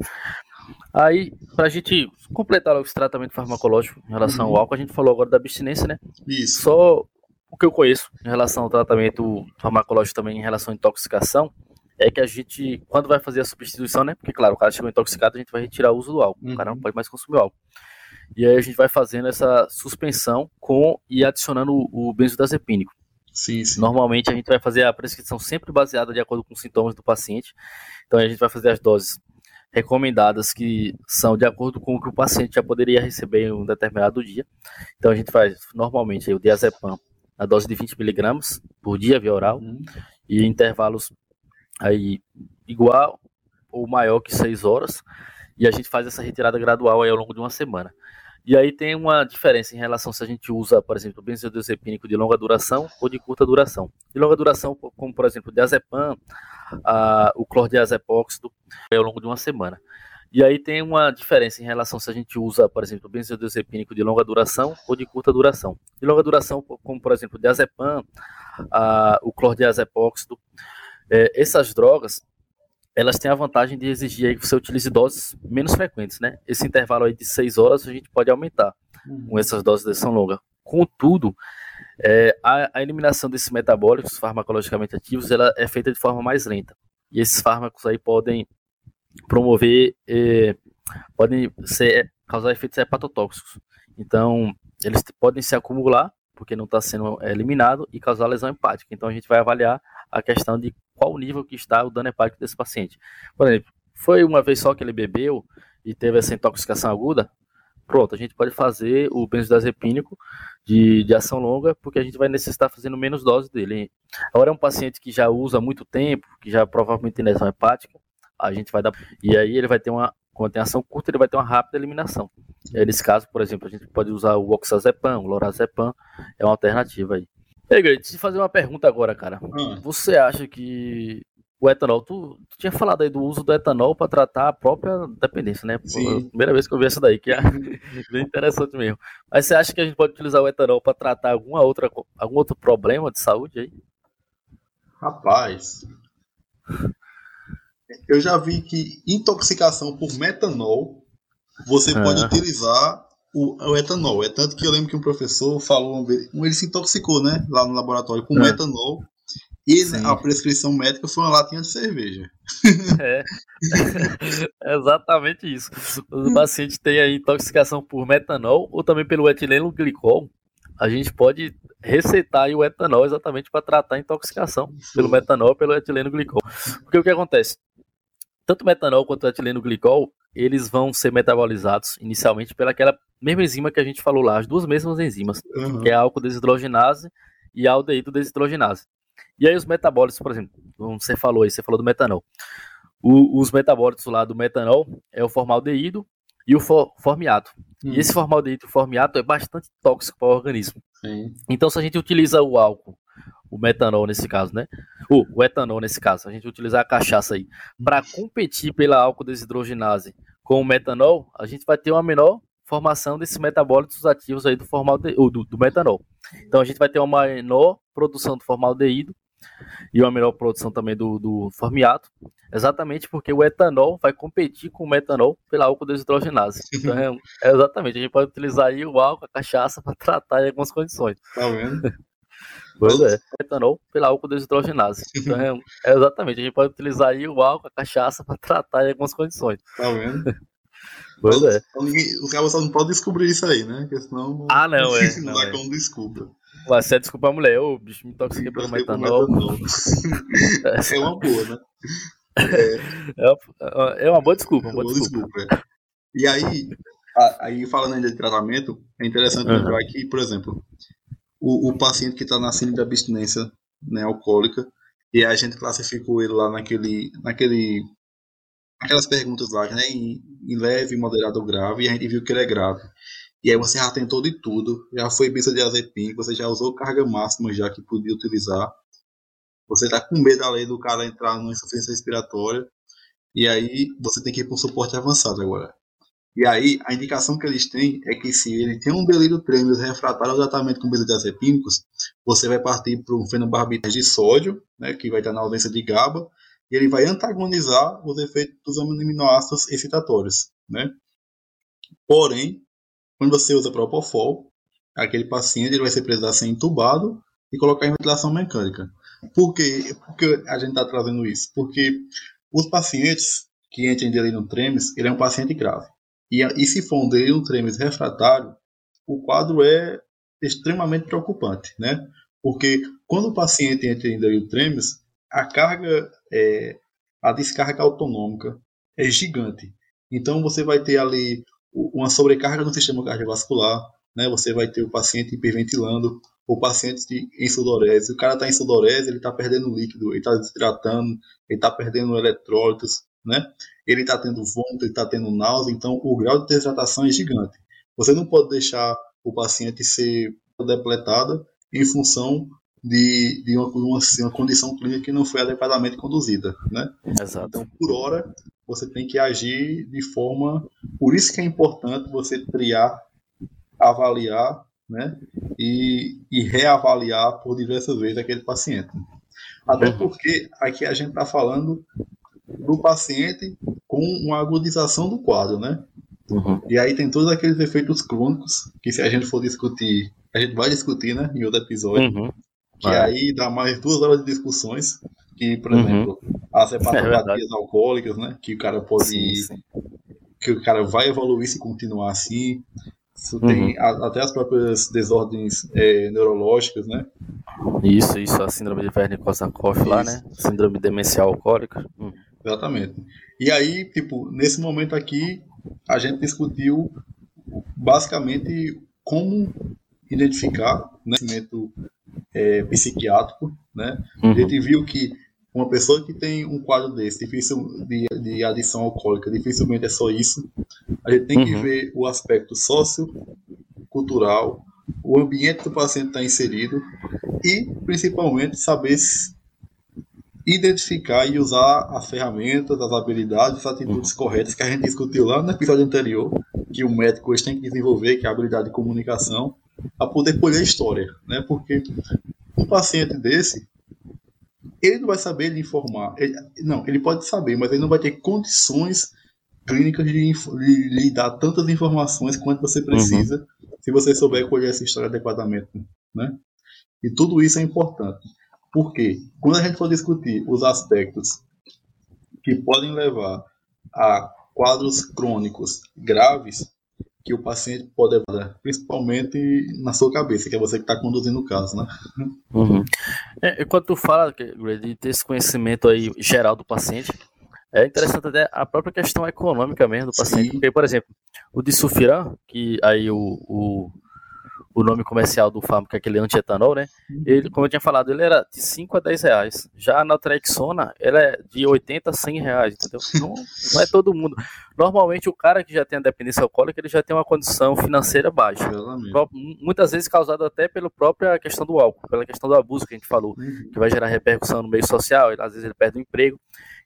Aí, para a gente completar o tratamento farmacológico em relação ao álcool, a gente falou agora da abstinência, né? Isso. Só o que eu conheço em relação ao tratamento farmacológico também em relação à intoxicação é que a gente, quando vai fazer a substituição, né? Porque, claro, o cara chegou intoxicado, a gente vai retirar o uso do álcool. Uhum. O cara não uhum. pode mais consumir álcool. E aí a gente vai fazendo essa suspensão com e adicionando o, o benzodiazepínico. Sim, sim. Normalmente a gente vai fazer a prescrição sempre baseada de acordo com os sintomas do paciente. Então a gente vai fazer as doses recomendadas que são de acordo com o que o paciente já poderia receber em um determinado dia. Então a gente faz normalmente o diazepam na dose de 20 miligramas por dia via oral uhum. e intervalos aí igual ou maior que 6 horas e a gente faz essa retirada gradual aí ao longo de uma semana. E aí tem uma diferença em relação se a gente usa, por exemplo, o benzodiazepínico de longa duração ou de curta duração. De longa duração, como por exemplo diazepam, a, o clordiazepóxido, ao longo de uma semana. E aí tem uma diferença em relação se a gente usa, por exemplo, o benzodiazepínico de longa duração ou de curta duração. De longa duração, como por exemplo diazepam, a, o clordiazepóxido, é, essas drogas, elas têm a vantagem de exigir que você utilize doses menos frequentes, né? Esse intervalo aí de 6 horas a gente pode aumentar uhum. com essas doses de ação longa. Contudo, é, a, a, eliminação desses metabólicos farmacologicamente ativos ela é feita de forma mais lenta. E esses fármacos aí podem promover, é, podem ser, causar efeitos hepatotóxicos. Então, eles podem se acumular, porque não está sendo eliminado, e causar lesão hepática. Então, a gente vai avaliar a questão de qual nível que está o dano hepático desse paciente. Por exemplo, foi uma vez só que ele bebeu e teve essa intoxicação aguda, pronto, a gente pode fazer o benzodiazepínico de, de ação longa, porque a gente vai necessitar fazendo menos dose dele. Agora é um paciente que já usa muito tempo, que já provavelmente tem lesão hepática, a gente vai dar. E aí ele vai ter uma. Quando tem ação curta, ele vai ter uma rápida eliminação. nesse caso, por exemplo, a gente pode usar o oxazepam, o lorazepam, é uma alternativa aí. Ei, Greg, deixa eu fazer uma pergunta agora, cara. Hum. Você acha que o etanol, tu, tu, tinha falado aí do uso do etanol para tratar a própria dependência, né? Sim. Primeira vez que eu vi essa daí, que é bem interessante mesmo. Mas você acha que a gente pode utilizar o etanol para tratar alguma outra, algum outro problema de saúde aí? Rapaz, eu já vi que intoxicação por metanol você pode utilizar o, o, etanol. É tanto que eu lembro que um professor falou, ele se intoxicou, né, lá no laboratório com é. metanol. E Sim. a prescrição médica foi uma latinha de cerveja. É, exatamente isso. O paciente tem a intoxicação por metanol ou também pelo etileno glicol. A gente pode receitar o etanol exatamente para tratar a intoxicação pelo metanol pelo etileno glicol. Porque o que acontece? Tanto o metanol quanto o etileno glicol, eles vão ser metabolizados inicialmente pelaquela mesma enzima que a gente falou lá, as duas mesmas enzimas, uhum. que é a álcool desidrogenase e a aldeído desidrogenase. E aí os metabólitos, por exemplo, como você falou aí, você falou do metanol. O, os metabólitos lá do metanol é o formaldeído e o for, formiato. Hum. E esse formaldeído e formiato é bastante tóxico para o organismo. Sim. Então, se a gente utiliza o álcool, o metanol nesse caso, né? O, o etanol nesse caso, a gente utilizar a cachaça aí, para competir pela álcool desidrogenase com o metanol, a gente vai ter uma menor formação desses metabólitos ativos aí do formaldeído, do, do metanol. Então a gente vai ter uma menor produção do formaldeído e uma menor produção também do, do formiato, exatamente porque o etanol vai competir com o metanol pela álcool desidrogenase. Então é, é, exatamente, a gente pode utilizar aí o álcool, a cachaça para tratar em algumas condições. Tá vendo? Pois é, etanol pela álcool desitrogenase. Então é, é, exatamente, a gente pode utilizar aí o álcool, a cachaça para tratar em algumas condições. Tá vendo? Pois é. Então, os caras só não podem descobrir isso aí, né? Porque senão ah, não, é, não, não é. como desculpa. Mas você desculpa a mulher, ô bicho, me intoxiquei pelo metanol. é uma boa, né? É, é uma boa desculpa, uma boa, boa desculpa. desculpa é. E aí, aí, falando ainda de tratamento, é interessante uhum. lembrar que, por exemplo, o, o paciente que está na síndrome de abstinência né, alcoólica, e a gente classificou ele lá naquele, naquele aquelas perguntas lá, né, em, em leve, moderado ou grave, e a gente viu que ele é grave. E aí você já tentou de tudo, já foi bisa de azepim, você já usou carga máxima já que podia utilizar. Você está com medo lei do cara entrar numa insuficiência respiratória, e aí você tem que ir para um suporte avançado agora. E aí, a indicação que eles têm é que se ele tem um delírio trêmulo refratário ao tratamento com benzodiazepínicos, você vai partir para um fenobarbital de sódio, né, que vai estar na ausência de GABA, e ele vai antagonizar os efeitos dos aminoácidos excitatórios, né? Porém, quando você usa Propofol, aquele paciente ele vai ser precisar ser entubado e colocar em ventilação mecânica. Por quê? Por que a gente está trazendo isso? Porque os pacientes que entram em delírio tremens, ele é um paciente grave. E, e se for um tremens refratário, o quadro é extremamente preocupante, né? Porque quando o paciente entra em tremens, a carga, é, a descarga autonômica é gigante. Então você vai ter ali uma sobrecarga no sistema cardiovascular, né? Você vai ter o paciente hiperventilando, o paciente em sudorese. O cara está em sudorese, ele está perdendo líquido, ele está desidratando, ele está perdendo eletrólitos, né? Ele está tendo vômito, ele está tendo náusea, então o grau de desidratação é gigante. Você não pode deixar o paciente ser depletado em função de, de uma, uma, uma, condição clínica que não foi adequadamente conduzida, né? Exato. Então, por hora, você tem que agir de forma... Por isso que é importante você triar, avaliar, né? E, e reavaliar por diversas vezes aquele paciente. Até porque aqui a gente está falando do paciente com uma agudização do quadro, né? Uhum. E aí tem todos aqueles efeitos crônicos que se a gente for discutir, a gente vai discutir, né, em outro episódio, Uhum. que Vai. aí dá mais duas horas de discussões, que, por Uhum. exemplo, as É hepatopatias alcoólicas, né, que o cara pode, Sim, sim. que o cara vai evoluir se continuar assim, Isso Uhum. tem a- até as próprias desordens é, neurológicas, né, Isso, isso, a síndrome de Wernicke-Korsakoff lá, né? Síndrome demencial alcoólica. Hum. Exatamente. E aí, tipo, nesse momento aqui, a gente discutiu basicamente como identificar né, conhecimento é, psiquiátrico, né? A Uhum. gente viu que uma pessoa que tem um quadro desse, difícil de, de adição alcoólica, dificilmente é só isso. A gente tem que Uhum. ver o aspecto sociocultural, o ambiente que o paciente está inserido e, principalmente, saber se identificar e usar as ferramentas, as habilidades, as atitudes corretas que a gente discutiu lá no episódio anterior, que o médico hoje tem que desenvolver, que é a habilidade de comunicação, para poder colher a história, né? Porque um paciente desse, ele não vai saber lhe informar. Ele- não, ele pode saber, mas ele não vai ter condições clínicas de, lhe dar tantas informações quanto você precisa, se você souber colher essa história adequadamente, né? E tudo isso é importante. Por quê? Quando a gente for discutir os aspectos que podem levar a quadros crônicos graves, que o paciente pode levar, principalmente na sua cabeça, que é você que está conduzindo o caso, né? Uhum. É, e quando tu fala de ter esse conhecimento aí geral do paciente, é interessante até a própria questão econômica mesmo do paciente. Sim. Porque, por exemplo, o disulfiram, que aí o, o, o nome comercial do fármaco é aquele antietanol, né? Ele, como eu tinha falado, ele era de 5 a 10 reais. Já a naltrexona, ela é de 80 a 100 reais, entendeu? Não, não é todo mundo. Normalmente o cara que já tem a dependência alcoólica, ele já tem uma condição financeira baixa. Muitas vezes causado até pela própria questão do álcool, pela questão do abuso que a gente falou, Uhum. que vai gerar repercussão no meio social, ele, às vezes ele perde o emprego.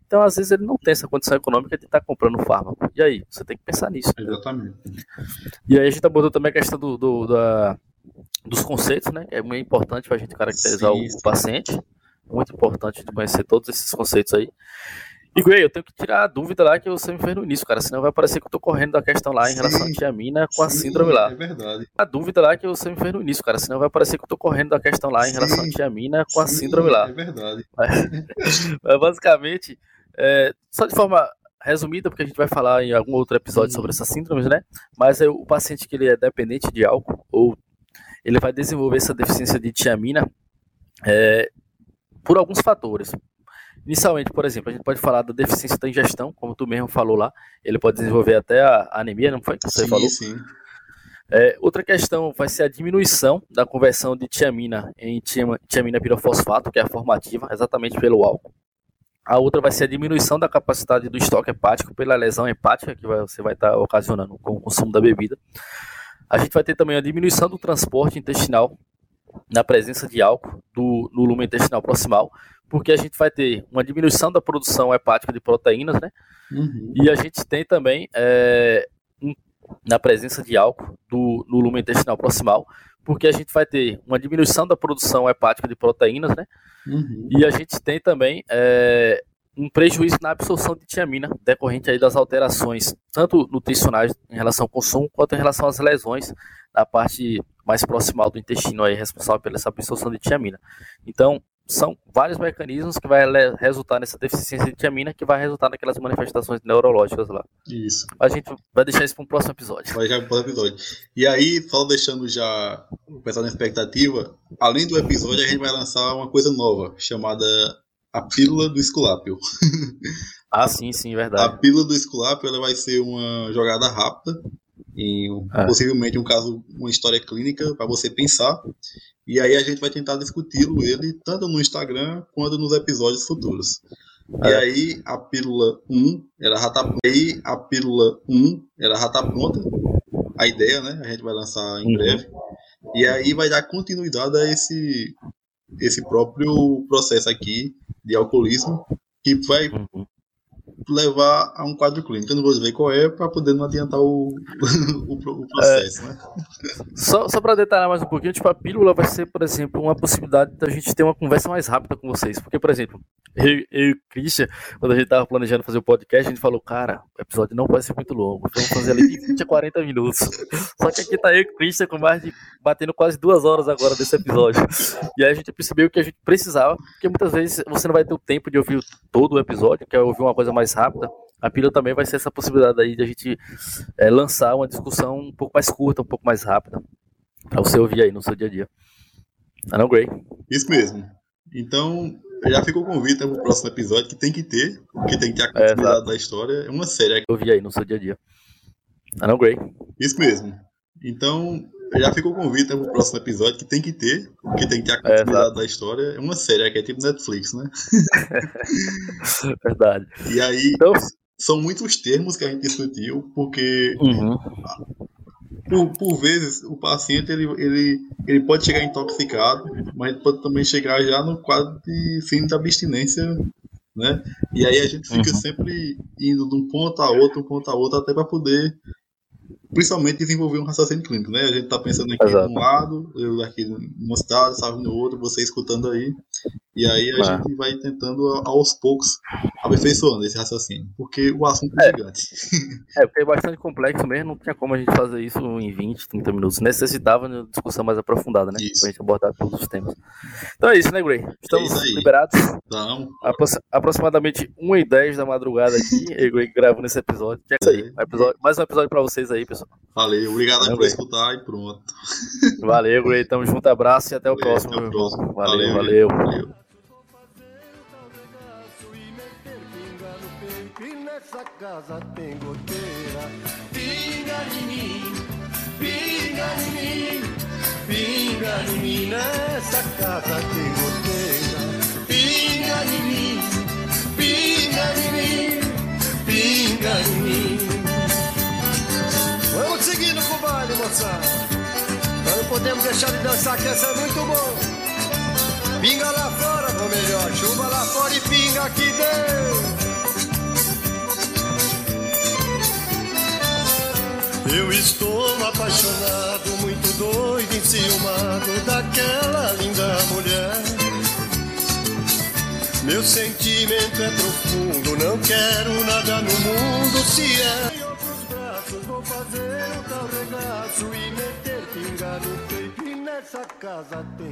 Então, às vezes ele não tem essa condição econômica de estar comprando fármaco. E aí, você tem que pensar nisso. Exatamente. E aí a gente abordou também a questão do, do- da- dos conceitos, né? É muito importante para a gente caracterizar Sim, o, sim. paciente. Muito importante de conhecer todos esses conceitos aí. E Gray, eu tenho que tirar a dúvida lá que você me fez no início, cara. Senão vai parecer que eu tô correndo da questão lá em Sim, relação à tia Mina com a síndrome lá. É verdade. A dúvida lá que você me fez no início, cara. Senão vai parecer que eu tô correndo da questão lá em relação à Sim, tia Mina com a síndrome lá. É verdade. Mas basicamente, é, só de forma resumida, porque a gente vai falar em algum outro episódio sobre essas síndromes, né? Mas é o paciente que ele é dependente de álcool ou ele vai desenvolver essa deficiência de tiamina é, por alguns fatores. Inicialmente, por exemplo, a gente pode falar da deficiência da ingestão, como tu mesmo falou lá. Ele pode desenvolver até a anemia, não foi? que Você sim, falou? sim. É, outra questão vai ser a diminuição da conversão de tiamina em tiamina pirofosfato, que é a formativa, exatamente pelo álcool. A outra vai ser a diminuição da capacidade do estoque hepático pela lesão hepática que vai- você vai estar ocasionando com o consumo da bebida. A gente vai ter também a diminuição do transporte intestinal na presença de álcool do, no lumen intestinal proximal, porque a gente vai ter uma diminuição da produção hepática de proteínas, né? Uhum. E a gente tem também, é, na presença de álcool do, no lumen intestinal proximal, porque a gente vai ter uma diminuição da produção hepática de proteínas, né? Uhum. E a gente tem também é, um prejuízo na absorção de tiamina, decorrente aí das alterações, tanto nutricionais em relação ao consumo, quanto em relação às lesões na parte mais proximal do intestino aí, responsável pela essa absorção de tiamina. Então, são vários mecanismos que vai resultar nessa deficiência de tiamina, que vai resultar naquelas manifestações neurológicas lá. Isso. A gente vai deixar isso para um próximo episódio. Vai já pro episódio. E aí, só deixando já o pessoal na expectativa, além do episódio, a gente vai lançar uma coisa nova, chamada a Pílula do Esculápio. Ah, sim, sim, A verdade. Pílula do Esculápio ela vai ser uma jogada rápida, em É. possivelmente um caso, uma história clínica para você pensar. E aí a gente vai tentar discuti-lo ele tanto no Instagram quanto nos episódios futuros. E É. aí a pílula 1, ela já tá. Aí a pílula 1, ela já tá pronta. A ideia, né? A gente vai lançar em Uhum. breve. E aí vai dar continuidade a esse esse próprio processo aqui de alcoolismo que vai. Levar a um quadro clínico. Eu não vou dizer qual é para poder não adiantar o, o, o processo, né? Só, só para detalhar mais um pouquinho, tipo, a pílula vai ser, por exemplo, uma possibilidade da gente ter uma conversa mais rápida com vocês. Porque, por exemplo, eu, eu e o Christian, quando a gente tava planejando fazer o podcast, a gente falou, cara, o episódio não pode ser muito longo. Vamos fazer ali de 20 a 40 minutos. Só que aqui tá eu e o Christian com mais de. batendo quase duas horas agora desse episódio. E aí a gente percebeu que a gente precisava, porque muitas vezes você não vai ter o tempo de ouvir todo o episódio, quer ouvir uma coisa mais rápida. A pílula também vai ser essa possibilidade aí de a gente é, lançar uma discussão um pouco mais curta, um pouco mais rápida, para você ouvir aí no seu dia a dia. Ah, não, Gray? Isso mesmo. Então, já ficou o convite para o próximo episódio, que tem que ter, porque tem que ter a É, continuidade exato. da história. É uma série. Ouvir aí no seu dia a dia. Ah, não, Gray? Isso mesmo. Então, já ficou o convite para o próximo episódio, que tem que ter, porque tem que ter a É, continuidade exato. da história. É uma série, que é tipo Netflix, né? Verdade. E aí, Então, são muitos termos que a gente discutiu, porque uhum, por, por vezes o paciente ele, ele, ele pode chegar intoxicado, mas pode também chegar já no quadro de síndrome de abstinência, né? E aí a gente fica Uhum. sempre indo de um ponto a outro, um ponto a outro, até para poder, principalmente, desenvolver um raciocínio clínico, né? A gente tá pensando aqui Exato. de um lado, eu aqui numa cidade, sabe no outro, você escutando aí, e aí a É. gente vai tentando aos poucos aperfeiçoando esse raciocínio, porque o assunto é, É. gigante. é, porque é bastante complexo mesmo, não tinha como a gente fazer isso em 20, 30 minutos. Necessitava de uma discussão mais aprofundada, né? Isso. Pra gente abordar todos os temas. Então é isso, né, Gray? Estamos aí. liberados. Então, Aproxi- aproximadamente 1 e 10 da madrugada aqui, eu e Gray gravando esse episódio. Que é isso aí. Um episódio- mais um episódio pra vocês aí, pessoal. Valeu, obrigado Valeu, por Gray. escutar e pronto. Valeu, Gray. Tamo junto, abraço e até o Valeu, próximo. até o próximo. Valeu, Valeu, valeu. valeu. nessa casa tem goteira. Pinga em mim, pinga em mim, pinga em mim, nessa casa tem goteira. Pinga em mim, pinga em mim, pinga em mim. Seguindo com moçada. Nós não podemos deixar de dançar, que essa é muito bom. Pinga lá fora, ou melhor, chuva lá fora e pinga aqui dentro. Eu estou apaixonado, muito doido, enciumado daquela linda mulher. Meu sentimento é profundo, não quero nada no mundo se é. Fazer o tal regaço e meter pinga no peito. E nessa casa tem.